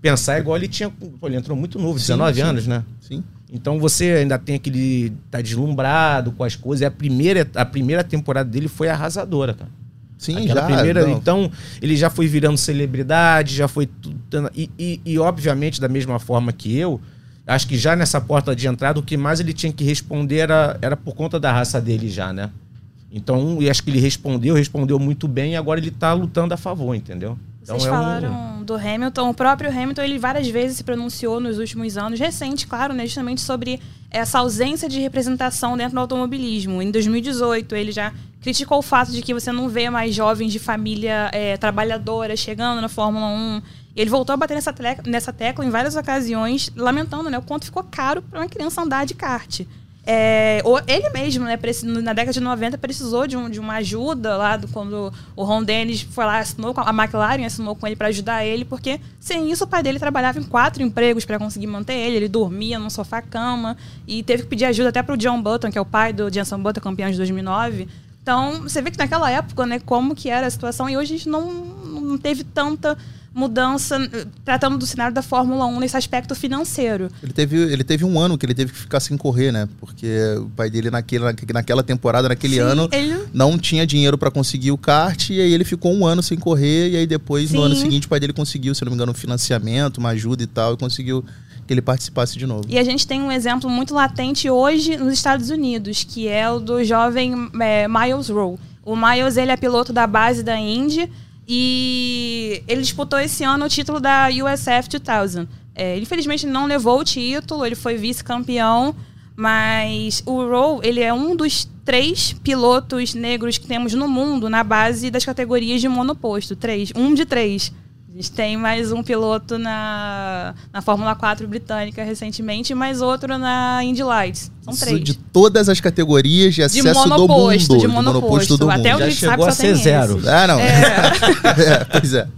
Pensar igual ele tinha. Pô, ele entrou muito novo, Sim, 19 sim. anos, né? Sim. Então você ainda tem aquele. tá deslumbrado com as coisas. E a primeira, a primeira temporada dele foi arrasadora, cara. Sim, Aquela já. primeira, não. então, ele já foi virando celebridade, já foi tudo. E, e, e, obviamente, da mesma forma que eu, acho que já nessa porta de entrada, o que mais ele tinha que responder era, era por conta da raça dele já, né? Então, e acho que ele respondeu, respondeu muito bem, e agora ele tá lutando a favor, entendeu? Então Vocês é um- falaram do Hamilton. O próprio Hamilton, ele várias vezes se pronunciou nos últimos anos, recente, claro, né, justamente sobre essa ausência de representação dentro do automobilismo. Em 2018, ele já criticou o fato de que você não vê mais jovens de família é, trabalhadora chegando na Fórmula 1. E ele voltou a bater nessa, tle- nessa tecla em várias ocasiões, lamentando né, o quanto ficou caro para uma criança andar de kart. É, o- ele mesmo, né, na década de 90, precisou de, um- de uma ajuda lá do, quando o Ron Dennis foi lá, assinou a McLaren, assinou com ele para ajudar ele, porque sem isso o pai dele trabalhava em quatro empregos para conseguir manter ele, ele dormia num sofá-cama e teve que pedir ajuda até pro John Button, que é o pai do Jenson Button, campeão de 2009. Então, você vê que naquela época, né, como que era a situação, e hoje a gente não, não teve tanta mudança tratando do cenário da Fórmula 1 nesse aspecto financeiro. Ele teve, ele teve um ano que ele teve que ficar sem correr, né? Porque o pai dele naquele, naquela temporada, naquele Sim, ano, ele não tinha dinheiro pra conseguir o kart e aí ele ficou um ano sem correr e aí depois no Sim. ano seguinte o pai dele conseguiu, se não me engano, um financiamento, uma ajuda e tal e conseguiu que ele participasse de novo. E a gente tem um exemplo muito latente hoje nos Estados Unidos, que é o do jovem é, Miles Rowe. O Miles ele é piloto da base da Indy e ele disputou esse ano o título da USF 2000. É, ele infelizmente não levou o título, ele foi vice-campeão, mas o Rowe ele é um dos três pilotos negros que temos no mundo na base das categorias de monoposto. Três, um de três. A gente tem mais um piloto na, na Fórmula 4 britânica recentemente e mais outro na Indy Lights. São Isso três. De todas as categorias de De acesso do monoposto, mundo. de monoposto. do Até mundo. o Já chegou sabe a só tem ser zero. Ah, não. É. (laughs) É, pois é.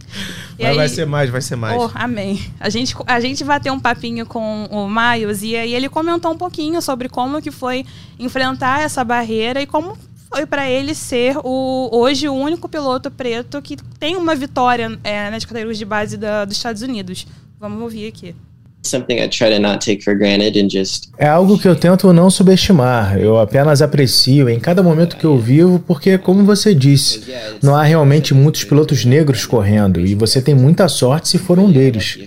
E Mas vai aí- ser mais, vai ser mais. Oh, amém. A gente, a gente vai ter um papinho com o Miles e aí ele comentou um pouquinho sobre como que foi enfrentar essa barreira e como foi para ele ser o, hoje o único piloto preto que tem uma vitória é, nas categorias de base da- dos Estados Unidos. Vamos ouvir aqui. É algo que eu tento não subestimar, eu apenas aprecio em cada momento que eu vivo, porque, como você disse, não há realmente muitos pilotos negros correndo, e você tem muita sorte se for um deles.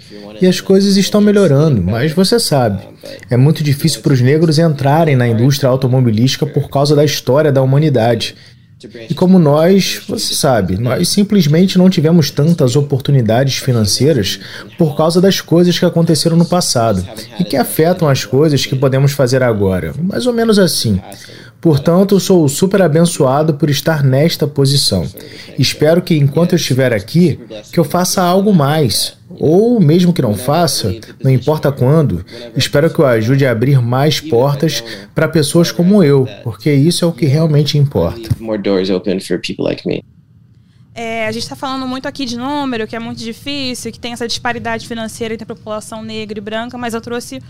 E as coisas estão melhorando, mas você sabe, é muito difícil para os negros entrarem na indústria automobilística por causa da história da humanidade. E como nós, você sabe, nós simplesmente não tivemos tantas oportunidades financeiras por causa das coisas que aconteceram no passado e que afetam as coisas que podemos fazer agora, mais ou menos assim. Portanto, eu sou super abençoado por estar nesta posição. Espero que enquanto eu estiver aqui, que eu faça algo mais. Ou mesmo que não faça, não importa quando, espero que eu ajude a abrir mais portas para pessoas como eu, porque isso é o que realmente importa. É, a gente está falando muito aqui de número, que é muito difícil, que tem essa disparidade financeira entre a população negra e branca, mas eu trouxe,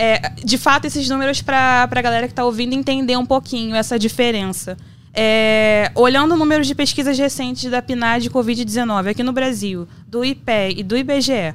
é, de fato, esses números para a galera que está ouvindo entender um pouquinho essa diferença. É, olhando números de pesquisas recentes da PNAD de Covid-19 aqui no Brasil, do IPE e do IBGE,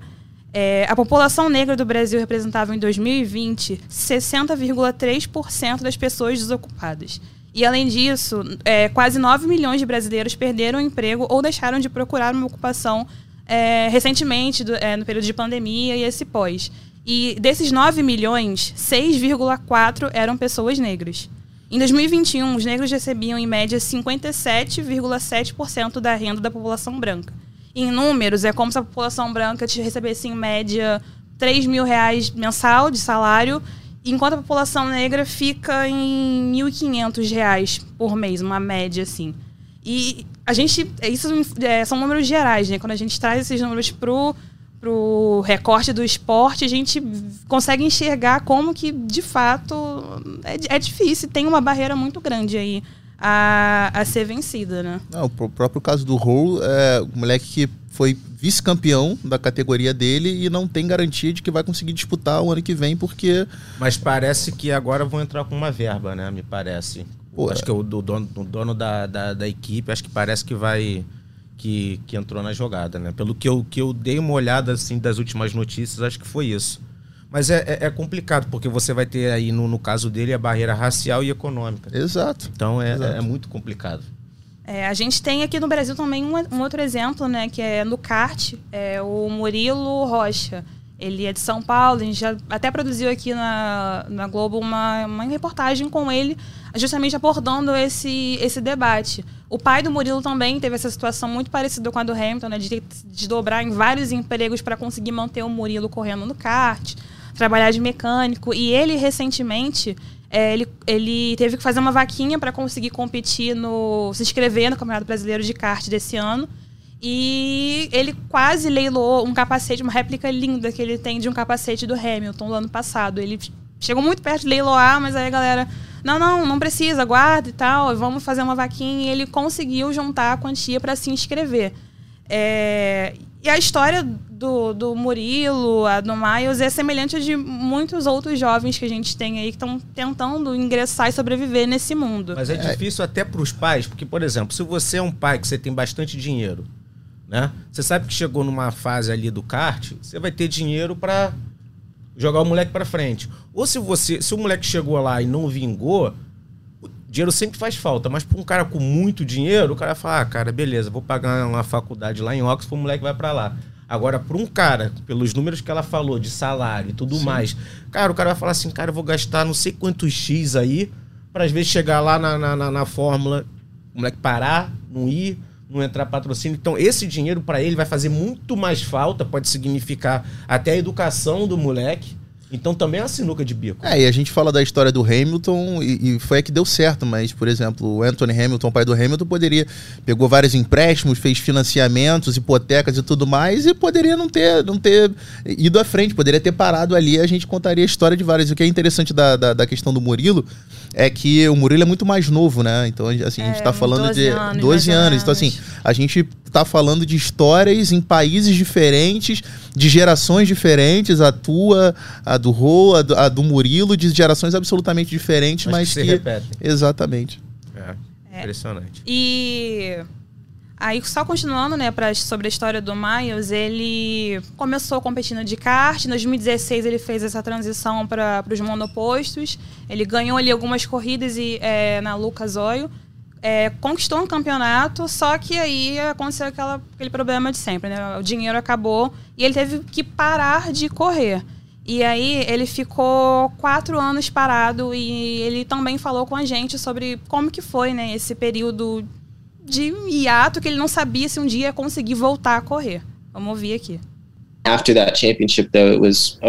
é, a população negra do Brasil representava em 2020 60,3% das pessoas desocupadas. E além disso, é, quase 9 milhões de brasileiros perderam o emprego ou deixaram de procurar uma ocupação é, recentemente, do- é, no período de pandemia e esse pós. E desses 9 milhões, 6,4 eram pessoas negras. Em 2021, os negros recebiam em média 57,7% da renda da população branca. Em números, é como se a população branca recebesse em média 3 mil reais mensal de salário, enquanto a população negra fica em 1.500 reais por mês, uma média assim. E a gente. Isso é, são números gerais, né? Quando a gente traz esses números pro, pro recorte do esporte, a gente consegue enxergar como que, de fato, é, é difícil, tem uma barreira muito grande aí a, a ser vencida, né? Não, o próprio caso do Roll, é o moleque que foi vice-campeão da categoria dele e não tem garantia de que vai conseguir disputar o ano que vem, porque. Mas parece que agora vão entrar com uma verba, né? Me parece. Pô, acho é. que o do dono, do dono da, da, da, equipe, acho que parece que vai. Que, que entrou na jogada, né? Pelo que eu, que eu dei uma olhada assim das últimas notícias, acho que foi isso. Mas é, é, é complicado, porque você vai ter aí, no, no caso dele, a barreira racial e econômica. Exato. Então é, Exato. é muito complicado. É, a gente tem aqui no Brasil também um, um, outro exemplo, né? Que é no kart, é o Murilo Rocha. Ele é de São Paulo, a gente já até produziu aqui na, na Globo uma, uma reportagem com ele, justamente abordando esse, esse debate. O pai do Murilo também teve essa situação muito parecida com a do Hamilton, né, de desdobrar em vários empregos para conseguir manter o Murilo correndo no kart, trabalhar de mecânico. E ele, recentemente, é, ele, ele teve que fazer uma vaquinha para conseguir competir no. se inscrever no Campeonato Brasileiro de Kart desse ano. E ele quase leiloou um capacete, uma réplica linda que ele tem de um capacete do Hamilton do ano passado. Ele chegou muito perto de leiloar, mas aí a galera. Não, não, não precisa, guarda e tal, vamos fazer uma vaquinha. E ele conseguiu juntar a quantia para se inscrever. É, e a história do, do Murilo, a do Miles, é semelhante a de muitos outros jovens que a gente tem aí que estão tentando ingressar e sobreviver nesse mundo. Mas é difícil até para os pais, porque, por exemplo, se você é um pai que você tem bastante dinheiro, né? Você sabe que chegou numa fase ali do kart, você vai ter dinheiro para jogar o moleque para frente. Ou se você, se o moleque chegou lá e não vingou, o dinheiro sempre faz falta, mas para um cara com muito dinheiro, o cara fala: "Ah, cara, beleza, vou pagar uma faculdade lá em Oxford, o moleque vai para lá". Agora, para um cara, pelos números que ela falou de salário e tudo Sim. mais, cara, o cara vai falar assim: "Cara, eu vou gastar não sei quantos X aí para às vezes chegar lá na, na, na, na fórmula, o moleque parar, não ir, não entrar patrocínio. Então, esse dinheiro para ele vai fazer muito mais falta, pode significar até a educação do moleque. Então também é uma sinuca de bico. É, e a gente fala da história do Hamilton e, e, foi a que deu certo, mas, por exemplo, o Anthony Hamilton, pai do Hamilton, poderia. pegou vários empréstimos, fez financiamentos, hipotecas e tudo mais, e poderia não ter, não ter ido à frente, poderia ter parado ali a gente contaria a história de vários. O que é interessante da, da, da questão do Murilo é que o Murilo é muito mais novo, né? Então, assim, a gente está é, falando 12 de anos, 12 anos. Então, assim, a gente está falando de histórias em países diferentes, de gerações diferentes, a tua, a do Rô, a do, a do Murilo, de gerações absolutamente diferentes, mas, mas que. que... repetem. Exatamente. É, é. Impressionante. E Aí, só continuando, né, pra, sobre a história do Miles, ele começou competindo de kart. Em 2016, ele fez essa transição para os monopostos. Ele ganhou ali algumas corridas e, é, na Lucas Oil. É, conquistou um campeonato, só que aí aconteceu aquela, aquele problema de sempre, né? O dinheiro acabou e ele teve que parar de correr. E aí ele ficou quatro anos parado e ele também falou com a gente sobre como que foi, né, esse período de hiato que ele não sabia se um dia ia conseguir voltar a correr. Vamos ouvir aqui.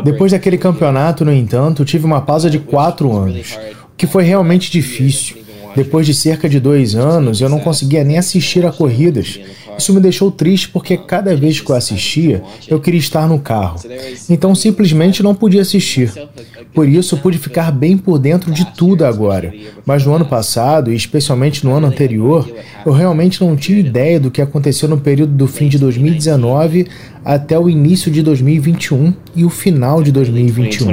Depois daquele campeonato, no entanto, tive uma pausa de quatro anos, que foi realmente difícil. Depois de cerca de dois anos, eu não conseguia nem assistir a corridas. Isso me deixou triste porque cada vez que eu assistia, eu queria estar no carro. Então simplesmente não podia assistir. Por isso pude ficar bem por dentro de tudo agora. Mas no ano passado, e especialmente no ano anterior, eu realmente não tinha ideia do que aconteceu no período do fim de 2019 até o início de 2021 e o final de 2021.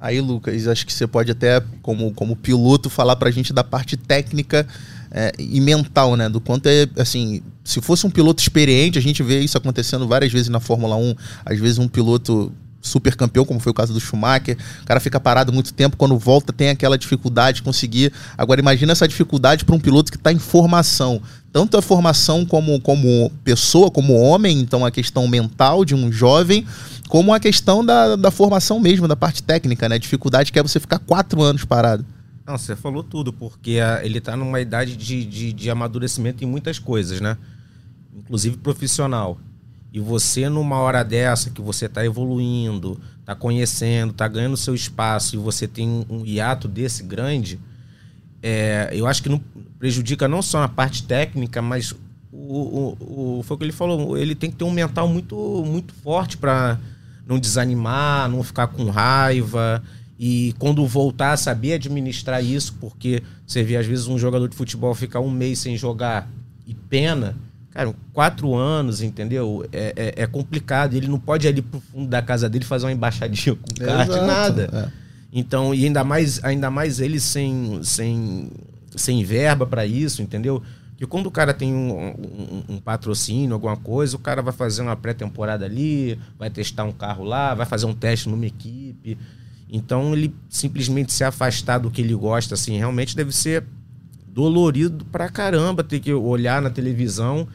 Aí, Lucas, acho que você pode até, como, como piloto, falar para a gente da parte técnica é, e mental, né? Do quanto é, assim, se fosse um piloto experiente, a gente vê isso acontecendo várias vezes na Fórmula 1, às vezes um piloto super campeão, como foi o caso do Schumacher, o cara fica parado muito tempo, quando volta tem aquela dificuldade de conseguir. Agora imagina essa dificuldade para um piloto que está em formação, tanto a formação como, como pessoa, como homem, então a questão mental de um jovem, como a questão da, da formação mesmo, da parte técnica, né? A dificuldade que é você ficar quatro anos parado. Não, você falou tudo, porque a, ele está numa idade de, de, de amadurecimento em muitas coisas, né? Inclusive profissional. E você, numa hora dessa, que você está evoluindo, está conhecendo, está ganhando seu espaço, e você tem um hiato desse grande, é, eu acho que não prejudica não só a parte técnica, mas o, o, o, foi o que ele falou, ele tem que ter um mental muito, muito forte para não desanimar, não ficar com raiva. E quando voltar, saber administrar isso, porque você vê, às vezes, um jogador de futebol ficar um mês sem jogar e pena. Cara, quatro anos, entendeu? É, é, é complicado. Ele não pode ir ali pro fundo da casa dele fazer uma embaixadinha com kart, nada. É. Então, e ainda mais, ainda mais ele sem, sem, sem verba para isso, entendeu? Que quando o cara tem um, um, um, patrocínio, alguma coisa, o cara vai fazer uma pré-temporada ali, vai testar um carro lá, vai fazer um teste numa equipe. Então ele simplesmente se afastar do que ele gosta, assim, realmente deve ser dolorido pra caramba ter que olhar na televisão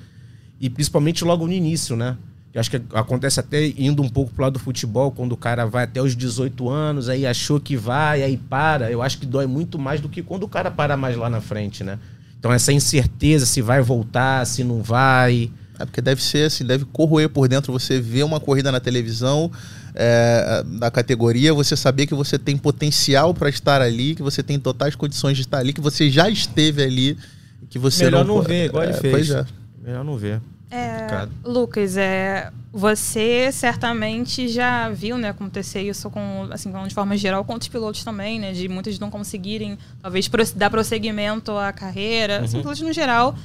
e principalmente logo no início, né? Eu acho que acontece até indo um pouco pro lado do futebol, quando o cara vai até os 18 anos, aí achou que vai, aí para. Eu acho que dói muito mais do que quando o cara para mais lá na frente, né? Então essa incerteza se vai voltar, se não vai. É porque deve ser assim, deve corroer por dentro. Você vê uma corrida na televisão é, da categoria, você saber que você tem potencial para estar ali, que você tem totais condições de estar ali, que você já esteve ali, que você melhor não, não ver, igual é, ele fez. Pois é. Melhor não ver. É, Lucas, é, você certamente já viu né, acontecer isso com, assim, de forma geral, com outros pilotos também, né? De muitos não conseguirem, talvez, dar prosseguimento à carreira, assim, uhum. assim, pilotos no geral.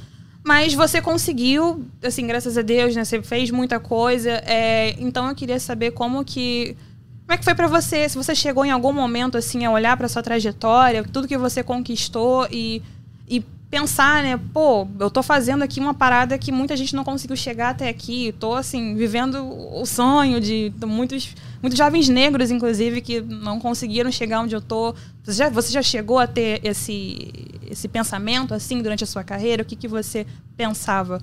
Mas você conseguiu, assim, graças a Deus, né? Você fez muita coisa. É, então eu queria saber como que. Como é que foi para você? Se você chegou em algum momento, assim, a olhar para sua trajetória, tudo que você conquistou e, e pensar, né? Pô, eu tô fazendo aqui uma parada que muita gente não conseguiu chegar até aqui. Tô, assim, vivendo o sonho de muitos, muitos jovens negros, inclusive, que não conseguiram chegar onde eu tô. Você já, você já chegou a ter esse, esse pensamento, assim, durante a sua carreira? O que, que você pensava?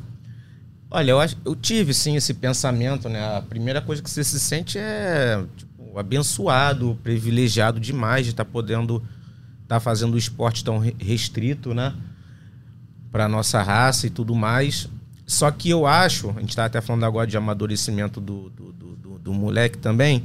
Olha, eu, eu tive, sim, esse pensamento, né? A primeira coisa que você se sente é, tipo, abençoado, privilegiado demais de estar tá podendo estar tá fazendo o esporte tão restrito, né? Para nossa raça e tudo mais. Só que eu acho, a gente está até falando agora de amadurecimento do, do, do, do moleque também.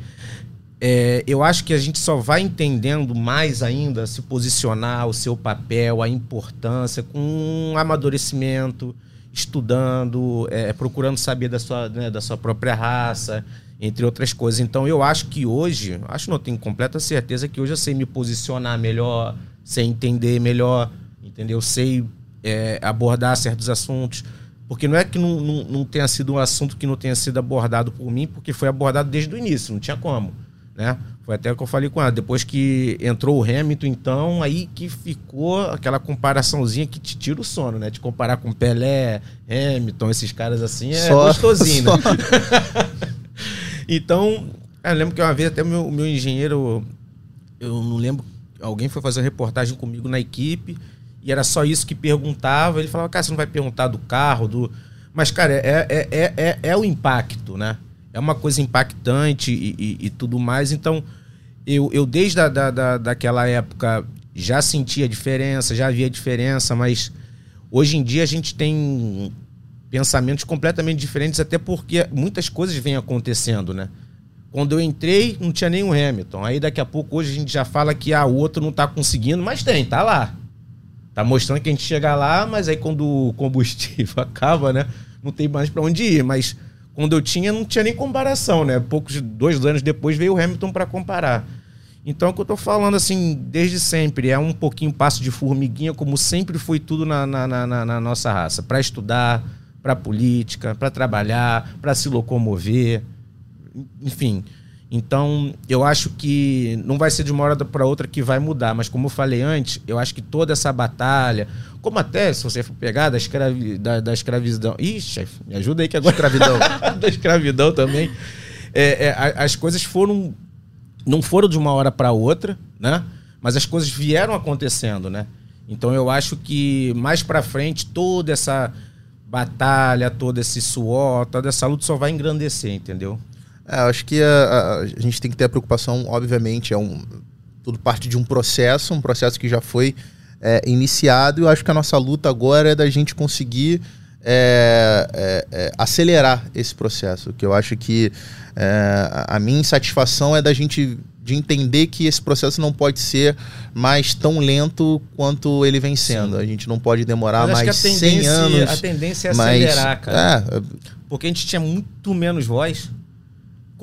É, eu acho que a gente só vai entendendo mais ainda se posicionar, o seu papel, a importância, com um amadurecimento, estudando, é, procurando saber da sua, né, da sua própria raça, entre outras coisas. Então eu acho que hoje, acho não, tenho completa certeza que hoje eu sei me posicionar melhor, sei entender melhor, entendeu? Sei é, abordar certos assuntos. Porque não é que não, não, não, tenha sido um assunto que não tenha sido abordado por mim, porque foi abordado desde o início, não tinha como. Né? Foi até o que eu falei com ela. Depois que entrou o Hamilton, então, aí que ficou aquela comparaçãozinha que te tira o sono, né? De comparar com Pelé, Hamilton, esses caras assim, é só, gostosinho, só. né? (laughs) então, eu lembro que uma vez até o meu, meu engenheiro, eu não lembro, alguém foi fazer uma reportagem comigo na equipe e era só isso que perguntava. Ele falava, cara, você não vai perguntar do carro, do. Mas, cara, é, é, é, é, é o impacto, né? É uma coisa impactante e, e, e tudo mais. Então, eu, eu desde a, da, da, daquela época já sentia diferença, já havia diferença, mas hoje em dia a gente tem pensamentos completamente diferentes, até porque muitas coisas vêm acontecendo, né? Quando eu entrei, não tinha nenhum Hamilton. Aí daqui a pouco, hoje a gente já fala que ah, o outro não tá conseguindo, mas tem, tá lá. Tá mostrando que a gente chega lá, mas aí quando o combustível (laughs) acaba, né? Não tem mais para onde ir. Mas quando eu tinha, não tinha nem comparação, né? Poucos, dois anos depois veio o Hamilton para comparar. Então, é o que eu tô falando, assim, desde sempre, é um pouquinho passo de formiguinha, como sempre foi tudo na, na, na, na nossa raça. Para estudar, para política, para trabalhar, para se locomover, enfim. Então, eu acho que não vai ser de uma hora para outra que vai mudar, mas como eu falei antes, eu acho que toda essa batalha, como até se você for pegar da, escravi, da, da escravidão. Chefe, me ajuda aí que agora. Escravidão. (laughs) da escravidão também. É, é, as coisas foram. Não foram de uma hora para outra, né? Mas as coisas vieram acontecendo, né? Então eu acho que mais para frente toda essa batalha, todo esse suor, toda essa luta só vai engrandecer, entendeu? É, acho que a, a, a, gente tem que ter a preocupação, obviamente, é um, tudo parte de um processo, um processo que já foi é, iniciado, e eu acho que a nossa luta agora é da gente conseguir é, é, é acelerar esse processo, que eu acho que é, a minha insatisfação é da gente de entender que esse processo não pode ser mais tão lento quanto ele vem sendo. A gente não pode demorar Mas mais que a 100 tendência, anos. a tendência é mas- acelerar, cara. É, Porque a gente tinha muito menos voz.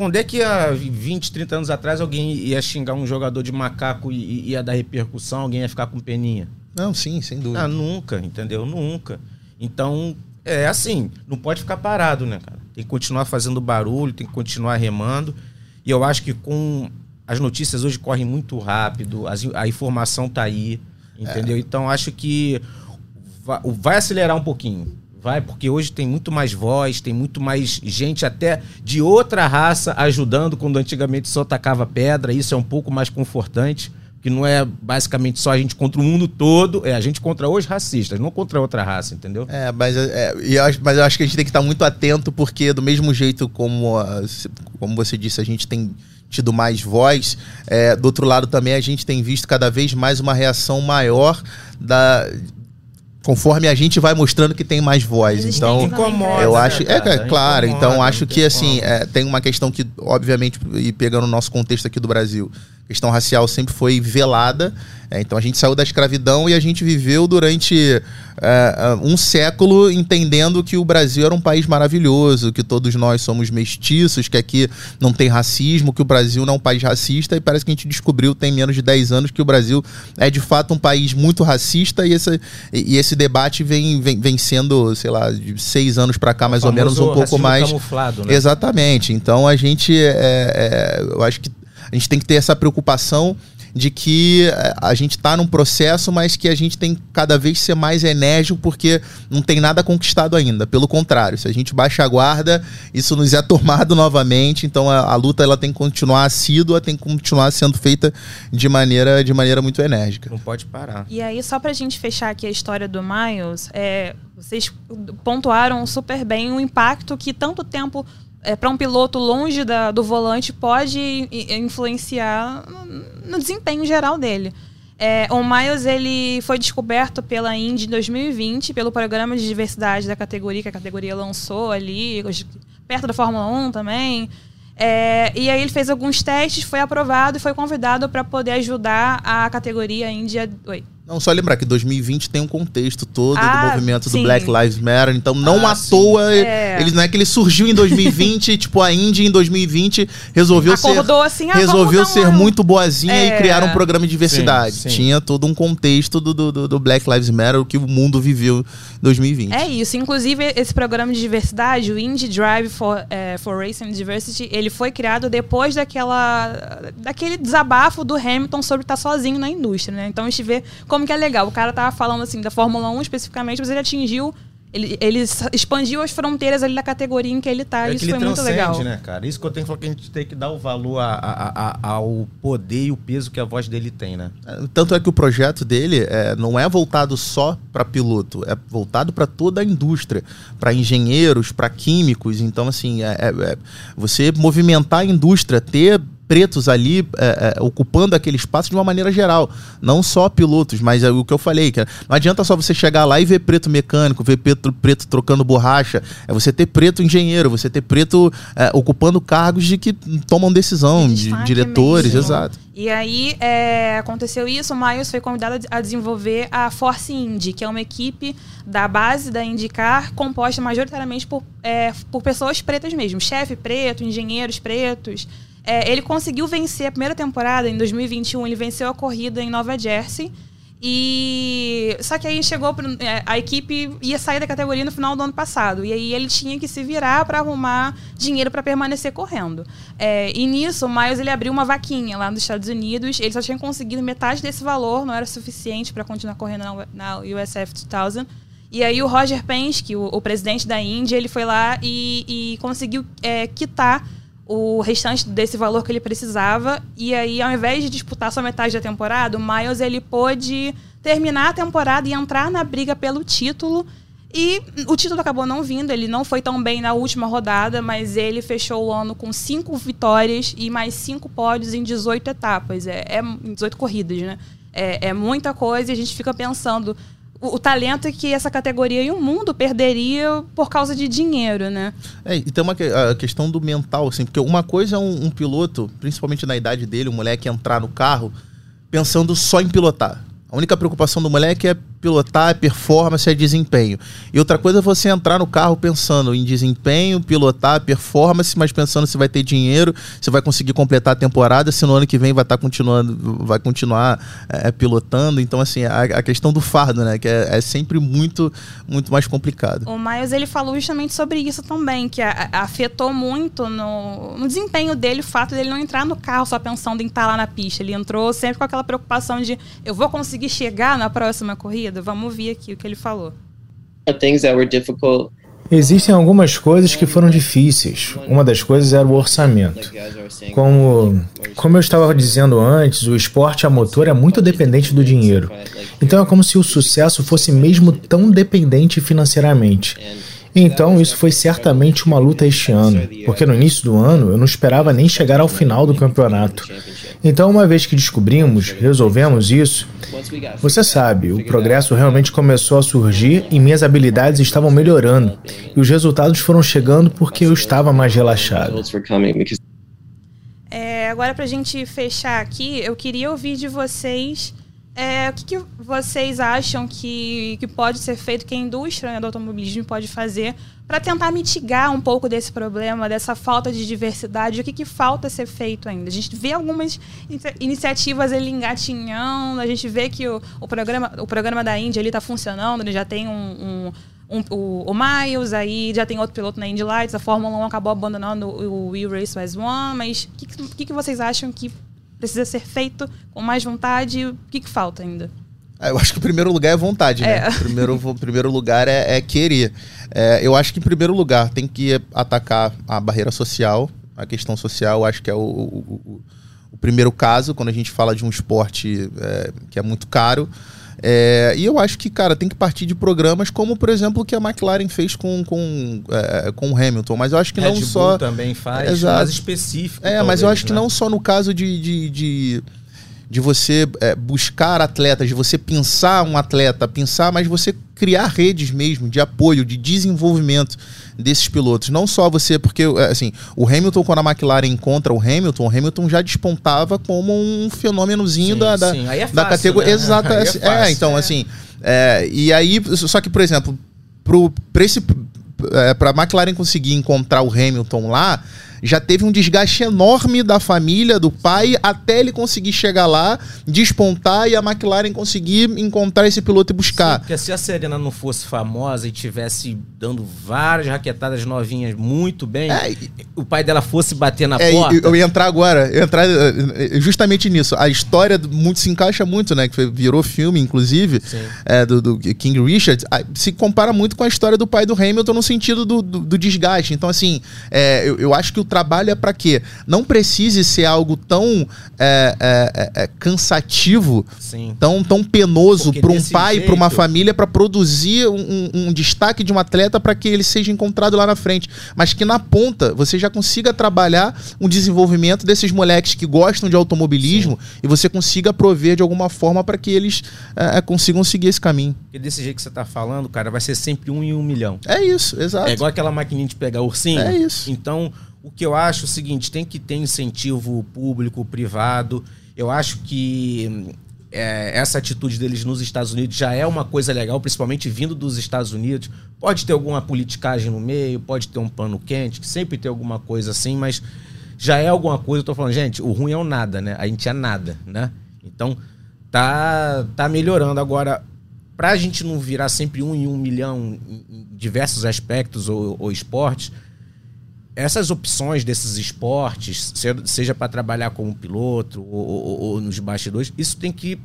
Quando é que há 20, 30 anos atrás alguém ia xingar um jogador de macaco e ia dar repercussão, alguém ia ficar com peninha? não, sim, sem dúvida. Ah, nunca, entendeu? Nunca. Então, é assim, não pode ficar parado, né, cara? Tem que continuar fazendo barulho, tem que continuar remando. E eu acho que com as notícias hoje correm muito rápido, as a informação tá aí, entendeu? Então acho que va- vai acelerar um pouquinho. Vai, porque hoje tem muito mais voz, tem muito mais gente até de outra raça ajudando, quando antigamente só tacava pedra. Isso é um pouco mais confortante, que não é basicamente só a gente contra o mundo todo, é a gente contra os racistas, não contra outra raça, entendeu? É, mas, é, e eu acho- mas eu acho que a gente tem que estar muito atento, porque do mesmo jeito como, ah, como você disse, a gente tem tido mais voz, é, do outro lado também a gente tem visto cada vez mais uma reação maior da. Conforme a gente vai mostrando que tem mais voz. Então, incomoda, eu né, acho. É, cara? claro, Incomoda, então acho tem que assim, é, tem uma questão que, obviamente, e pegando o nosso contexto aqui do Brasil, questão racial sempre foi velada. é, então a gente saiu da escravidão e a gente viveu durante é, um século entendendo que o Brasil era um país maravilhoso, que todos nós somos mestiços, que aqui não tem racismo, que o Brasil não é um país racista, e parece que a gente descobriu tem menos de 10 anos que o Brasil é de fato um país muito racista e esse, e esse debate vem, vem, vem sendo, sei lá, de seis anos para cá, mais ou menos, um pouco mais. camuflado, né? Exatamente. Então a gente, é, é, eu acho que a gente tem que ter essa preocupação de que é, a gente está num processo, mas que a gente tem que cada vez ser mais enérgico, porque não tem nada conquistado ainda. Pelo contrário, se a gente baixa a guarda, isso nos é (laughs) tomado novamente. Então a, a luta ela tem que continuar assídua, tem que continuar sendo feita de maneira, de maneira muito enérgica. Não pode parar. E aí, só pra gente fechar aqui a história do Miles, é, vocês pontuaram super bem o impacto que tanto tempo é, para um piloto longe da- do volante pode influenciar no, desempenho geral dele. É, o Miles ele foi descoberto pela Indy em 2020 pelo programa de diversidade da categoria que a categoria lançou ali perto da Fórmula 1 também. É, e aí ele fez alguns testes, foi aprovado e foi convidado para poder ajudar a categoria Índia. Oi. Não, só lembrar que 2020 tem um contexto todo Ah, do movimento sim. do Black Lives Matter, então não Ah, à sim. toa, É. ele não é que ele surgiu em 2020, (laughs) tipo a Indy em 2020 resolveu ser Acordou assim, ah, resolveu ser um- muito boazinha É. e criar um programa de diversidade. Sim, sim. Tinha todo um contexto do, do, do- Black Lives Matter, o que o mundo viveu em 2020. É isso. Inclusive, esse programa de diversidade, o Indie Drive for, eh, for Race and Diversity, ele foi criado depois daquela, daquele desabafo do Hamilton sobre estar sozinho na indústria, né? Então a gente vê como que é legal. O cara tava falando assim da Fórmula 1 especificamente, mas ele atingiu, ele, ele expandiu as fronteiras ali da categoria em que ele tá. É e que isso ele foi muito legal. né, cara? Isso que eu tenho que falar que a gente tem que dar o valor a- a- a- ao poder e o peso que a voz dele tem, né? Tanto é que o projeto dele é, não é voltado só para piloto, é voltado para toda a indústria, para engenheiros, para químicos. Então, assim, é- é- é você movimentar a indústria, ter pretos ali é, é, ocupando aquele espaço de uma maneira geral, não só pilotos, mas é o que eu falei, que não adianta só você chegar lá e ver preto mecânico, ver preto, preto trocando borracha, é você ter preto engenheiro, você ter preto é, ocupando cargos de que tomam decisão, De diretores, mesmo. exato. E aí é, aconteceu isso, o Miles foi convidado a- a desenvolver a Force Indy, que é uma equipe da base da IndyCar composta majoritariamente por, é, por pessoas pretas mesmo, chefe preto, engenheiros pretos. É, ele conseguiu vencer a primeira temporada em 2021, ele venceu a corrida em Nova Jersey. E só que aí chegou é, a equipe ia sair da categoria no final do ano passado e aí ele tinha que se virar para arrumar dinheiro para permanecer correndo. É, e nisso, o Miles ele abriu uma vaquinha lá nos Estados Unidos. Ele só tinha conseguido metade desse valor, não era suficiente para continuar correndo na, na USF 2000. E aí o Roger Penske, o, o presidente da Índia, ele foi lá e, e conseguiu é, quitar o restante desse valor que ele precisava. E aí, ao invés de disputar só metade da temporada, o Miles ele pôde terminar a temporada e entrar na briga pelo título. E o título acabou não vindo, ele não foi tão bem na última rodada, mas ele fechou o ano com cinco vitórias e mais cinco pódios em 18 etapas. É, é em 18 corridas, né? É, é muita coisa e a gente fica pensando o, talento que essa categoria e o mundo perderia por causa de dinheiro, né? É, e tem uma que- a questão do mental, assim, porque uma coisa é um, um piloto, principalmente na idade dele, o moleque entrar no carro pensando só em pilotar. A única preocupação do moleque é pilotar, é performance, é desempenho. E outra coisa é você entrar no carro pensando em desempenho, pilotar, performance, mas pensando se vai ter dinheiro, se vai conseguir completar a temporada, se no ano que vem vai estar continuando, vai continuar é, pilotando. Então, assim, a, a questão do fardo, né? Que é, é sempre muito, muito mais complicado. O Miles ele falou justamente sobre isso também, que a- afetou muito no, no desempenho dele o fato dele não entrar no carro só pensando em estar lá na pista. Ele entrou sempre com aquela preocupação de eu vou conseguir chegar na próxima corrida. Vamos ouvir aqui o que ele falou. Existem algumas coisas que foram difíceis. Uma das coisas era o orçamento. Como, como eu estava dizendo antes, o esporte a motor é muito dependente do dinheiro. Então é como se o sucesso fosse mesmo tão dependente financeiramente. Então isso foi certamente uma luta este ano, porque no início do ano eu não esperava nem chegar ao final do campeonato. Então, uma vez que descobrimos, resolvemos isso, você sabe, o progresso realmente começou a surgir e minhas habilidades estavam melhorando. E os resultados foram chegando porque eu estava mais relaxado. É, agora, pra gente fechar aqui, eu queria ouvir de vocês é, o que, que vocês acham que, que pode ser feito, que a indústria do automobilismo pode fazer para tentar mitigar um pouco desse problema, dessa falta de diversidade, o que, que falta ser feito ainda. A gente vê algumas inicia- iniciativas ali engatinhando, a gente vê que o, o, programa, o programa da Índia está funcionando, ele já tem um, um- um- o, o Miles, aí já tem outro piloto na Indy Lights, a Fórmula 1 acabou abandonando o, o We Race as One, mas o que, que que vocês acham que precisa ser feito com mais vontade? O que, que falta ainda? Ah, Eu acho que o primeiro lugar é vontade, né? É. O primeiro, o primeiro lugar é, é querer. É, eu acho que em primeiro lugar tem que atacar a barreira social, a questão social, acho que é o, o- o- o primeiro caso, quando a gente fala de um esporte é, que é muito caro. É, e eu acho que, cara, tem que partir de programas como, por exemplo, o que a McLaren fez com, com, é, com o Hamilton. Mas eu acho que Red não Bull só. também faz, Exato. mais específico. É, mas eu talvez, acho que né? não só no caso de, de, de, de você é, buscar atletas, de você pensar um atleta, pensar, mas você criar redes mesmo de apoio, de desenvolvimento desses pilotos. Não só você, porque é, assim, o Hamilton, quando a McLaren encontra o Hamilton, o Hamilton já despontava como um fenômenozinho da, da, sim. Aí é da fácil, categoria. né? Exato. (laughs) É é, fácil. então, assim. é, e aí, só que, por exemplo, esse. É, pra McLaren conseguir encontrar o Hamilton lá, já teve um desgaste enorme da família, do pai, até ele conseguir chegar lá, despontar e a McLaren conseguir encontrar esse piloto e Sim, buscar. porque se a Serena não fosse famosa e tivesse dando várias raquetadas novinhas muito bem, É, o pai dela fosse bater na É, porta. eu ia entrar agora, eu ia entrar eh, eh, justamente nisso. A história muito se encaixa muito, né? Que virou filme, inclusive, Sim. é, do, do King Richard. ah, Se compara muito com a história do pai do Hamilton no sentido do, do- do desgaste. Então, assim, é, eu, eu acho que o trabalho é pra quê? Não precise ser algo tão é, é, é, é, cansativo Sim. tão, tão penoso para um pai, para uma jeito- família, para produzir um, um- destaque de um atleta para que ele seja encontrado lá na frente. Mas que na ponta você já consiga trabalhar um desenvolvimento desses moleques que gostam de automobilismo e você consiga prover de alguma forma para que eles é, consigam seguir esse caminho. Porque desse jeito que você tá falando, cara, vai ser sempre um em um milhão. É isso, exato. É igual aquela maquininha de pegar ursinho. É isso. Então, o que eu acho é o seguinte: tem que ter incentivo público, privado. Eu acho que é, essa atitude deles nos Estados Unidos já é uma coisa legal, principalmente vindo dos Estados Unidos. Pode ter alguma politicagem no meio, pode ter um pano quente, que sempre tem alguma coisa assim, mas já é alguma coisa. Eu tô falando, gente, o ruim é o nada, né? A gente é nada, né? Então, tá, tá melhorando. Agora, pra gente não virar sempre um em um milhão em diversos aspectos ou, ou esportes, essas opções desses esportes, se- seja para trabalhar como piloto ou, ou- ou nos bastidores, isso tem que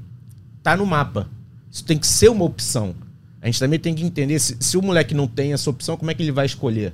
estar no mapa. Isso tem que ser uma opção. A gente também tem que entender se, se o moleque não tem essa opção, como é que ele vai escolher?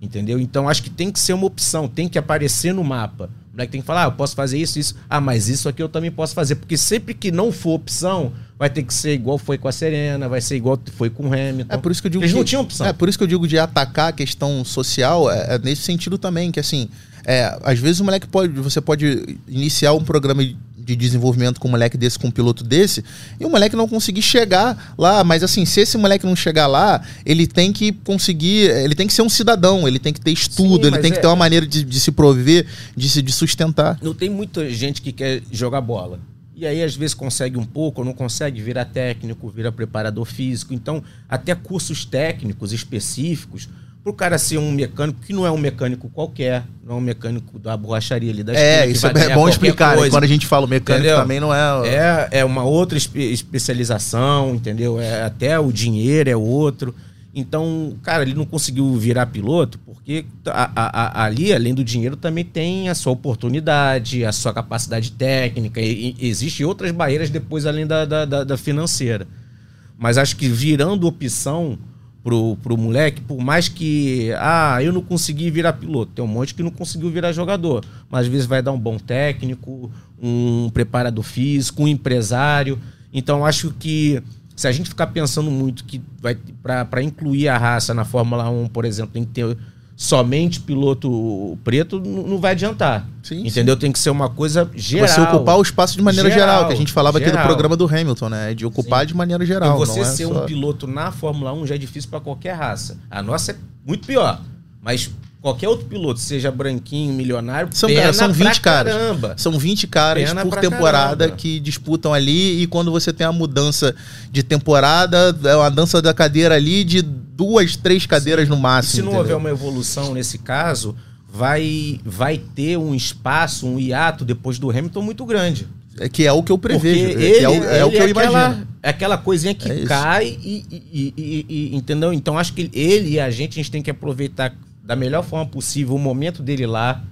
Entendeu? Então acho que tem que ser uma opção, tem que aparecer no mapa. Moleque tem que falar, ah, eu posso fazer isso, isso. Ah, mas isso aqui eu também posso fazer. Porque sempre que não for opção, vai ter que ser igual foi com a Serena, vai ser igual foi com o Hamilton. É por isso que eu digo Eles que, não tinham opção. É por isso que eu digo de atacar a questão social, é, é nesse sentido também, que assim, é, às vezes o moleque pode, você pode iniciar um programa de de desenvolvimento com um moleque desse, com um piloto desse, e o moleque não conseguir chegar lá. Mas assim, se esse moleque não chegar lá, ele tem que conseguir. Ele tem que ser um cidadão, ele tem que ter estudo, Sim, ele tem que é- ter uma maneira de, de se prover, de se de sustentar. Não tem muita gente que quer jogar bola. E aí, às vezes, consegue um pouco, ou não consegue, vira técnico, vira preparador físico. Então, até cursos técnicos específicos, para o cara ser um mecânico, que não é um mecânico qualquer, não é um mecânico da borracharia ali da É, isso é bom explicar. né? coisa. Quando a gente fala mecânico Entendeu? também não é. É, é uma outra espe- especialização, entendeu? É, até o dinheiro é outro. Então, cara, ele não conseguiu virar piloto porque a- a- a- ali, além do dinheiro, também tem a sua oportunidade, a sua capacidade técnica. E, e existem outras barreiras depois, além da, da, da- da financeira. Mas acho que virando opção pro, pro moleque, por mais que. Ah, eu não consegui virar piloto. Tem um monte que não conseguiu virar jogador. Mas às vezes vai dar um bom técnico, um preparador físico, um empresário. Então acho que se a gente ficar pensando muito que vai para incluir a raça na Fórmula 1, por exemplo, tem que ter somente piloto preto, não vai adiantar. Sim, entendeu? Tem que ser uma coisa geral. Você ocupar o espaço de maneira geral, Geral, que a gente falava aqui do geral. programa do Hamilton, né? De ocupar de maneira geral. E você é ser só- um piloto na Fórmula 1 já é difícil para qualquer raça. A nossa é muito pior. Mas qualquer outro piloto, seja branquinho, milionário, São, cara, são 20 pra caras. caramba. São 20 caras por temporada caramba. que disputam ali. E quando você tem a mudança de temporada, é uma dança da cadeira ali de duas, três cadeiras no E máximo. se não entendeu? houver uma evolução nesse caso, vai, vai ter um espaço, um hiato depois do Hamilton muito grande. É que é o que eu prevejo. Porque é, é o, é o que eu aquela, imagino. É aquela coisinha que É cai e, e- e- e- e- Entendeu? Então acho que ele e a gente, a gente tem que aproveitar da melhor forma possível o momento dele lá.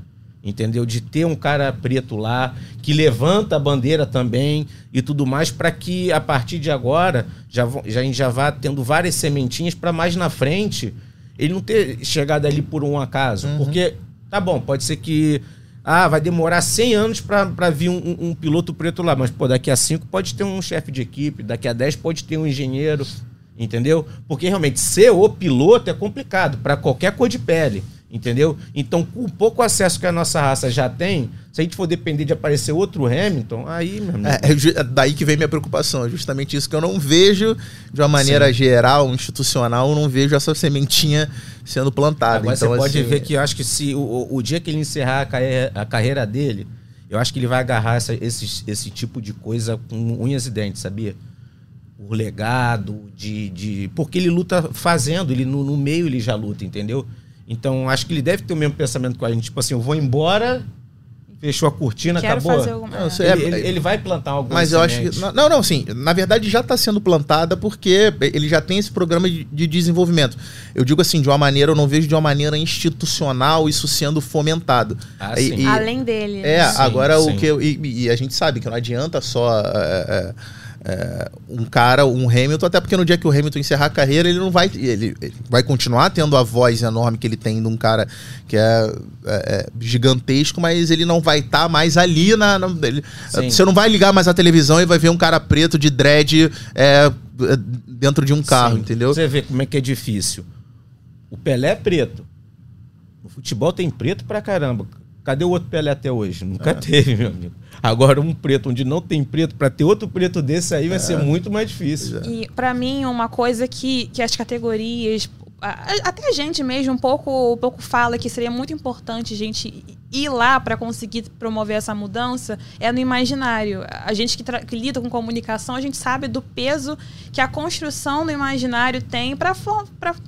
Entendeu? De ter um cara preto lá, que levanta a bandeira também e tudo mais, para que a partir de agora já, já, a gente já vá tendo várias sementinhas para mais na frente ele não ter chegado ali por um acaso. Uhum. Porque, tá bom, pode ser que. Ah, vai demorar 100 anos para vir um, um- um piloto preto lá, mas pô, daqui a 5 pode ter um chefe de equipe, daqui a 10 pode ter um engenheiro, entendeu? Porque realmente ser o piloto é complicado para qualquer cor de pele, entendeu? Então, com o pouco acesso que a nossa raça já tem, se a gente for depender de aparecer outro Hamilton, aí, meu amigo. É, é é daí que vem minha preocupação. É justamente isso que eu não vejo de uma maneira geral, institucional, eu não vejo essa sementinha sendo plantada. Agora então, você pode assim, ver que eu acho que se o, o- o dia que ele encerrar a carreira, a carreira dele, eu acho que ele vai agarrar essa- esse, esse tipo de coisa com unhas e dentes, sabia? O legado, de, de. Porque ele luta fazendo, ele no, no meio ele já luta, entendeu? Então acho que ele deve ter o mesmo pensamento com a gente. Tipo assim, eu vou embora, fechou a cortina, Quero acabou. fazer alguma Não, é. Ele, É, ele- ele vai plantar alguma Mas eu acho que. Não, não, sim. Na verdade, já está sendo plantada porque ele já tem esse programa de, de desenvolvimento. Eu digo assim, de uma maneira, eu não vejo de uma maneira institucional isso sendo fomentado. Ah, E- sim. e- Além dele. É, né? Sim, agora sim. o que eu, e, e a gente sabe que não adianta só é, é, é, um cara, um Hamilton, até porque no dia que o Hamilton encerrar a carreira, ele não vai. Ele, ele vai continuar tendo a voz enorme que ele tem de um cara que é, é, é, gigantesco, mas ele não vai estar mais ali na. na- ele- você não vai ligar mais a televisão e vai ver um cara preto de dread é, é, dentro de um carro, Sim. entendeu? Você vê como é que é difícil. O Pelé é preto. No futebol tem preto pra caramba. Cadê o outro Pelé até hoje? Nunca teve, meu amigo. Agora um preto onde não tem preto, pra ter outro preto desse aí vai ser muito mais difícil. E pra mim, uma coisa que, que as categorias. Até a gente mesmo um pouco, um pouco fala que seria muito importante a gente ir lá para conseguir promover essa mudança é no imaginário. A gente que, que lida com comunicação, a gente sabe do peso que a construção do imaginário tem para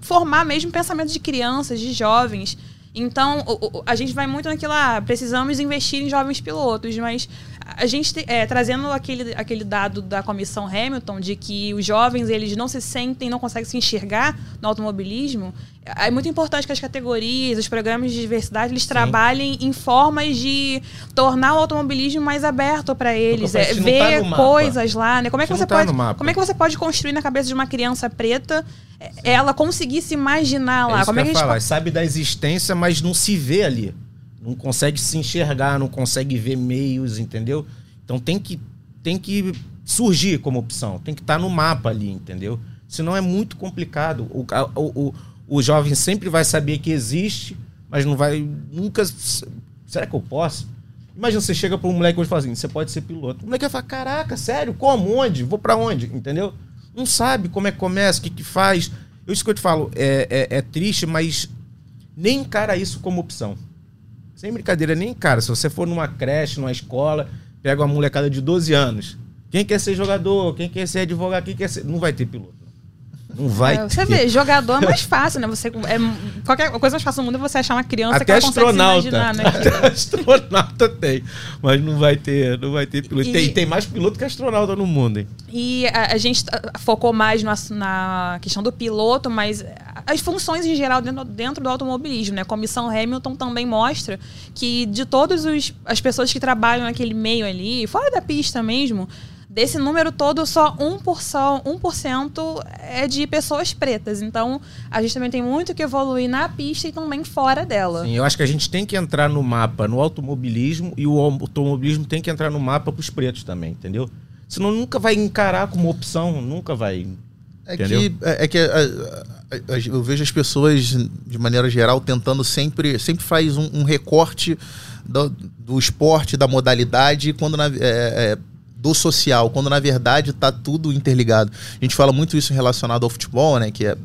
formar mesmo pensamento de crianças, de jovens. Então, a gente vai muito naquilo, ah, precisamos investir em jovens pilotos, mas a gente, te- é, trazendo aquele, aquele dado da comissão Hamilton, de que os jovens, eles não se sentem, não conseguem se enxergar no automobilismo, é muito importante que as categorias, os programas de diversidade, eles trabalhem em formas de tornar o automobilismo mais aberto para eles, é, não ver tá coisas lá, né? Como é que você tá pode, como é que você pode construir na cabeça de uma criança preta é, ela conseguir se imaginar lá? É como é que falar. Sabe da existência, mas não se vê ali. Não consegue se enxergar, não consegue ver meios, entendeu? Então tem que, tem que surgir como opção, tem que estar no mapa ali, entendeu? Senão é muito complicado. O, o, o, jovem sempre vai saber que existe, mas não vai nunca. Será que eu posso? Imagina, você chega pra um moleque hoje e fala assim, você pode ser piloto. O moleque vai falar, caraca, sério? Como? Onde? Vou pra onde? Entendeu? Não sabe como é que começa, o que que faz. Eu, isso que eu te falo, é, é, é triste, mas nem encara isso como opção. Sem brincadeira, nem encara. Se você for numa creche, numa escola, pega uma molecada de 12 anos. Quem quer ser jogador? Quem quer ser advogado? Quem quer ser... Não vai ter piloto. Não vai É, você ter. vê, jogador é mais fácil, né? Você, é, qualquer coisa mais fácil no mundo é você achar uma criança Até que ela consegue se astronauta. imaginar, né? (laughs) Até astronauta tem. Mas não vai ter, não vai ter piloto. E- Tem, tem mais piloto que astronauta no mundo, hein? E a, a gente tá- focou mais no na questão do piloto, mas as funções em geral dentro, dentro do automobilismo, né? A comissão Hamilton também mostra que de todas as pessoas que trabalham naquele meio ali, fora da pista mesmo, desse número todo, só 1%, 1% é de pessoas pretas. Então, a gente também tem muito que evoluir na pista e também fora dela. Sim, eu acho que a gente tem que entrar no mapa no automobilismo e o automobilismo tem que entrar no mapa pros pretos também, entendeu? Senão nunca vai encarar como opção, nunca vai. É Entendeu? que, é é que a- a- a- eu vejo as pessoas, de maneira geral, tentando sempre, sempre faz um, um recorte do, do esporte, da modalidade, quando na, é, é, do social, quando na verdade está tudo interligado. A gente fala muito isso relacionado ao futebol, né? Que é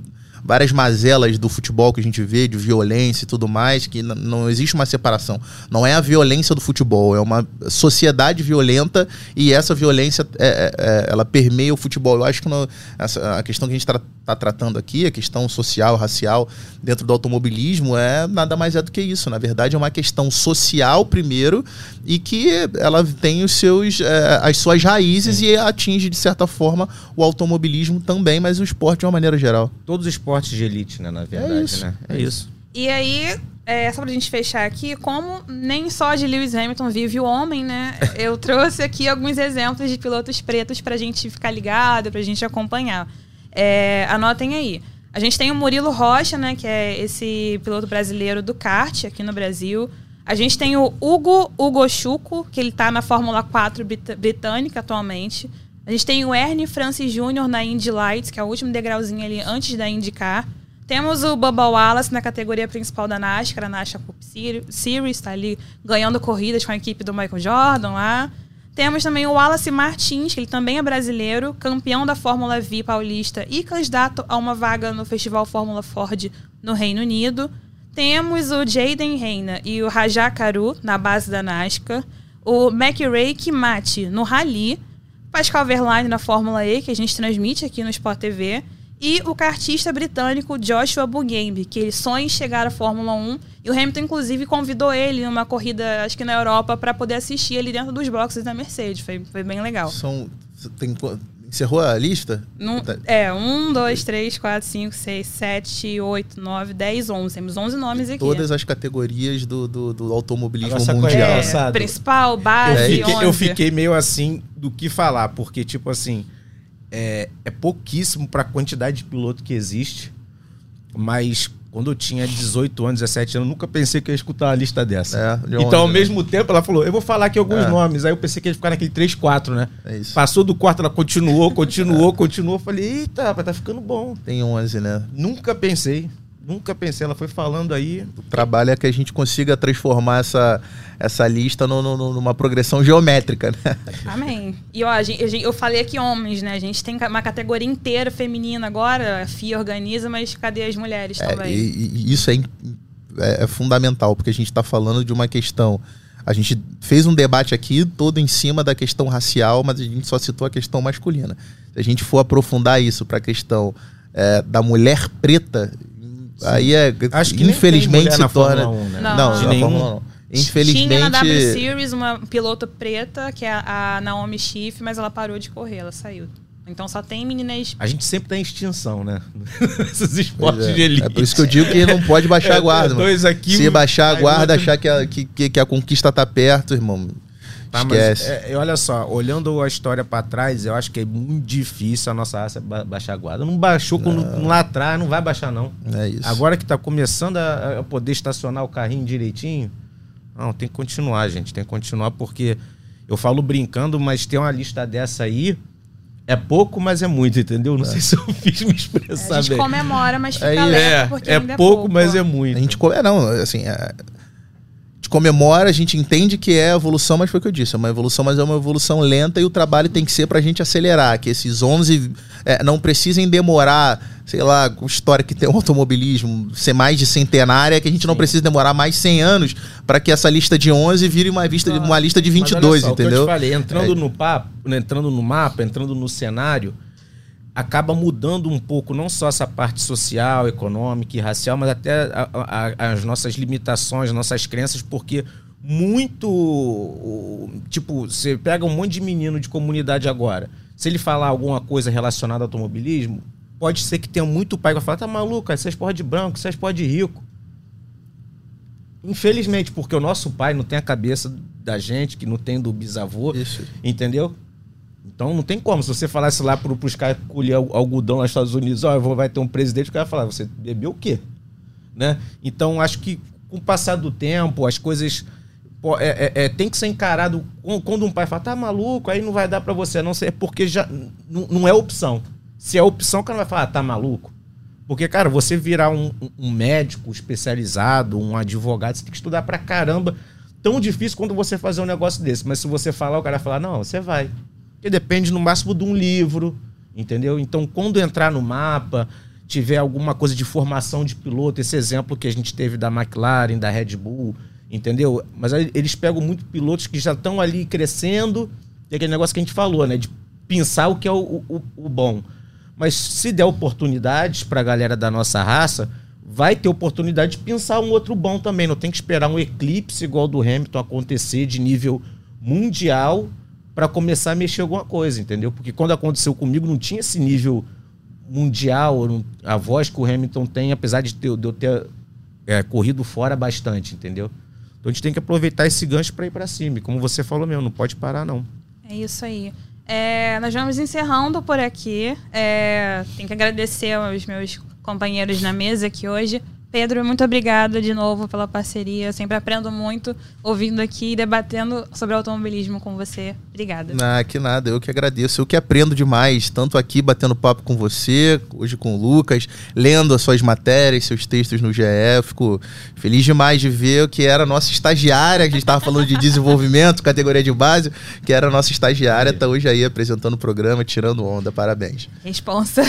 várias mazelas do futebol que a gente vê, de violência e tudo mais, que não existe uma separação. Não é a violência do futebol, é uma sociedade violenta e essa violência é, é, é, ela permeia o futebol. Eu acho que no- essa- a questão que a gente está tratando aqui, a questão social, racial, dentro do automobilismo, é nada mais é do que isso. Na verdade, é uma questão social primeiro e que ela tem os seus, é, as suas raízes e atinge, de certa forma, o automobilismo também, mas o esporte de uma maneira geral. Todos os esportes de elite, né? Na verdade, isso, né? É isso. E aí, é, só pra gente fechar aqui, como nem só de Lewis Hamilton vive o homem, né? (laughs) Eu trouxe aqui alguns exemplos de pilotos pretos pra gente ficar ligado, pra gente acompanhar. É, anotem aí. A gente tem o Murilo Rocha, né? Que é esse piloto brasileiro do kart aqui no Brasil. A gente tem o Hugo Hugo Chuco, que ele tá na Fórmula 4 brit- britânica atualmente. A gente tem o Ernie Francis Jr. na Indy Lights, que é o último degrauzinho ali antes da IndyCar. Temos o Bubba Wallace na categoria principal da NASCAR, a NASCAR Cup Seri- Series, tá ali ganhando corridas com a equipe do Michael Jordan lá. Temos também o Wallace Martins, que ele também é brasileiro, campeão da Fórmula V paulista e candidato a uma vaga no Festival Fórmula Ford no Reino Unido. Temos o Jaden Reina e o Rajá Karu na base da NASCAR. O McRae Kimati no Rally. Pascal Verlaine na Fórmula E, que a gente transmite aqui no Sport TV. E o kartista britânico Joshua Bugembe, que ele sonha em chegar à Fórmula 1. E o Hamilton, inclusive, convidou ele numa corrida, acho que na Europa, para poder assistir ele dentro dos boxes da Mercedes. Foi, foi bem legal. São, tem, encerrou a lista? Num- Tá. é, 1, 2, 3, 4, 5, 6, 7, 8, 9, 10, 11. Temos 11 nomes aqui. Todas as categorias do, do, do automobilismo é mundial. é, engraçado. principal, Eu base, fiquei, 11. eu fiquei meio assim do que falar, porque, tipo assim, é, é pouquíssimo pra quantidade de piloto que existe, mas quando eu tinha 18 anos, 17 anos, eu nunca pensei que ia escutar uma lista dessa. É, de então, ao né? mesmo tempo, ela falou: eu vou falar aqui alguns É. nomes. Aí eu pensei que ia ficar naquele 3, 4, né? É isso. Passou do quarto, ela continuou, continuou, (laughs) continuou. Eu Falei, eita, tá ficando bom. Tem 11, né? Nunca pensei, nunca pensei. Ela foi falando aí. O trabalho é que a gente consiga transformar essa, essa lista no- no- numa progressão geométrica, né? Amém. E ó, a gente- a gente- eu falei aqui homens, né? A gente tem uma categoria inteira feminina agora, a FIA organiza, mas cadê as mulheres É, também? e, e isso é, é- é fundamental, porque a gente está falando de uma questão. A gente fez um debate aqui todo em cima da questão racial, mas a gente só citou a questão masculina. Se a gente for aprofundar isso para a questão é, da mulher preta, aí é. Acho que tem infelizmente se na torna. Fórmula 1, né? Não. Não, De na nenhum. Fórmula 1 não. Infelizmente. Tinha na W Series uma piloto preta, que é a Naomi Schiff, mas ela parou de correr, ela saiu. Então só tem meninas. A gente sempre tá em extinção, né? (laughs) Esses esportes é. de elite. É por isso que eu digo que não pode baixar a guarda. É, mano. dois aqui, Se baixar a guarda, achar que a, que, que- que a conquista tá perto, irmão. Tá, mas, esquece. é, é, olha só, olhando a história pra trás, eu acho que é muito difícil a nossa raça ba- baixar a guarda. Não baixou quando- lá atrás, não vai baixar, não. É isso. Agora que tá começando a, a poder estacionar o carrinho direitinho, não, tem que continuar, gente. Tem que continuar, porque eu falo brincando, mas tem uma lista dessa aí. É pouco, mas é muito, entendeu? Não sei se eu fiz me A expressar gente bem. comemora, mas fica É, É, porque é ainda pouco, é pouco. mas é muito. A gente. co- É, não, assim. Gente comemora, a gente entende que é evolução, mas foi o que eu disse, é uma evolução, mas é uma evolução lenta e o trabalho tem que ser pra gente acelerar, que esses 11 é, não precisem demorar, sei lá, com história que tem o automobilismo, ser mais de centenária, que a gente não precisa demorar mais 100 anos para que essa lista de 11 vire uma, vista, Claro. uma lista de Mas olha 22, só, o que entendeu? eu te falei, entrando É. no papo, né, entrando no mapa, entrando no cenário, acaba mudando um pouco não só essa parte social, econômica e racial, mas até a- a- as nossas limitações, nossas crenças, porque muito tipo, você pega um monte de menino de comunidade agora, se ele falar alguma coisa relacionada ao automobilismo, pode ser que tenha muito pai que vai falar, tá maluco, essas porra de branco, essas porra de rico. Infelizmente, porque o nosso pai não tem a cabeça da gente, que não tem do bisavô, Isso. entendeu? Então não tem como. Se você falasse lá pro, pros caras colher al- algodão nos Estados Unidos, ó, vai ter um presidente, o cara vai falar, você bebeu o quê? Né? Então acho que com o passar do tempo, as coisas. pô, é- é- é, tem que ser encarado. Quando um pai fala, tá maluco, aí não vai dar pra você, não sei, porque já não é opção. Se é opção, o cara vai falar, ah, tá maluco. Porque, cara, você virar um, um- médico especializado, um advogado, você tem que estudar pra caramba. Tão difícil quando você fazer um negócio desse. Mas se você falar, o cara vai falar, não, você vai. Depende no máximo de um livro, entendeu? Então, quando entrar no mapa, tiver alguma coisa de formação de piloto, esse exemplo que a gente teve da McLaren, da Red Bull, entendeu? Mas eles pegam muito pilotos que já estão ali crescendo, e aquele negócio que a gente falou, né? De pensar o que é o, o- o bom. Mas se der oportunidades para a galera da nossa raça, vai ter oportunidade de pensar um outro bom também. Não tem que esperar um eclipse igual do Hamilton acontecer de nível mundial para começar a mexer alguma coisa, entendeu? Porque quando aconteceu comigo não tinha esse nível mundial, a voz que o Hamilton tem, apesar de, ter- de eu ter é, corrido fora bastante, entendeu? Então a gente tem que aproveitar esse gancho para ir para cima. E como você falou mesmo, não pode parar não. É isso aí. É, nós vamos encerrando por aqui. É, tenho que agradecer aos meus companheiros na mesa aqui hoje. Pedro, muito obrigada de novo pela parceria. Eu sempre aprendo muito ouvindo aqui e debatendo sobre automobilismo com você. Obrigada. Ah, que nada, eu que agradeço. Eu que aprendo demais, tanto aqui batendo papo com você, hoje com o Lucas, lendo as suas matérias, seus textos no GE. Fico feliz demais de ver o que era a nossa estagiária, que a gente estava falando de desenvolvimento, (laughs) categoria de base, que era a nossa estagiária, tá hoje aí apresentando o programa, tirando onda. Parabéns. Responsa.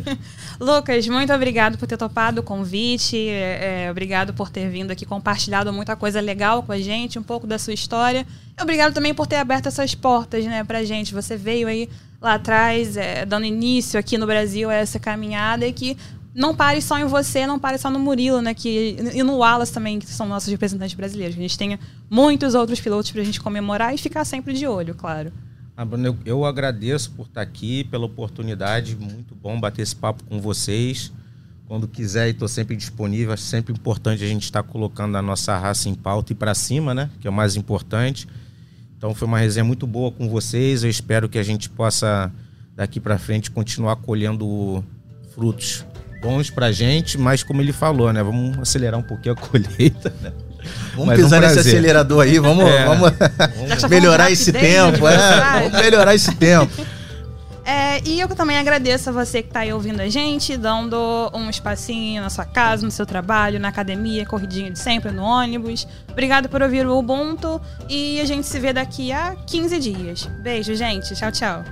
(laughs) Lucas, muito obrigado por ter topado o convite. É, é, obrigado por ter vindo aqui compartilhado muita coisa legal com a gente, um pouco da sua história. Obrigado também por ter aberto essas portas, né, pra gente. Você veio aí lá atrás, é, dando início aqui no Brasil a essa caminhada e que não pare só em você, não pare só no Murilo, né? Que, e no Wallace também, que são nossos representantes brasileiros. A gente tenha muitos outros pilotos pra gente comemorar e ficar sempre de olho, claro. Ah, Bruno, eu, eu agradeço por estar aqui, pela oportunidade. Muito bom bater esse papo com vocês. Quando quiser, estou sempre disponível. Acho sempre importante a gente estar colocando a nossa raça em pauta e para cima, né? Que é o mais importante. Então foi uma resenha muito boa com vocês. Eu espero que a gente possa, daqui para frente, continuar colhendo frutos bons pra gente, mas como ele falou, né? Vamos acelerar um pouquinho a (laughs) colheita, né? Vamos Mas um pisar nesse prazer. acelerador aí, vamos, É. vamos que tá melhorar esse tempo. É, vamos melhorar esse tempo. É, e eu também agradeço a você que está aí ouvindo a gente, dando um espacinho na sua casa, no seu trabalho, na academia, corridinha de sempre, no ônibus. Obrigado por ouvir o Ubuntu e a gente se vê daqui a 15 dias. Beijo, gente. Tchau, tchau.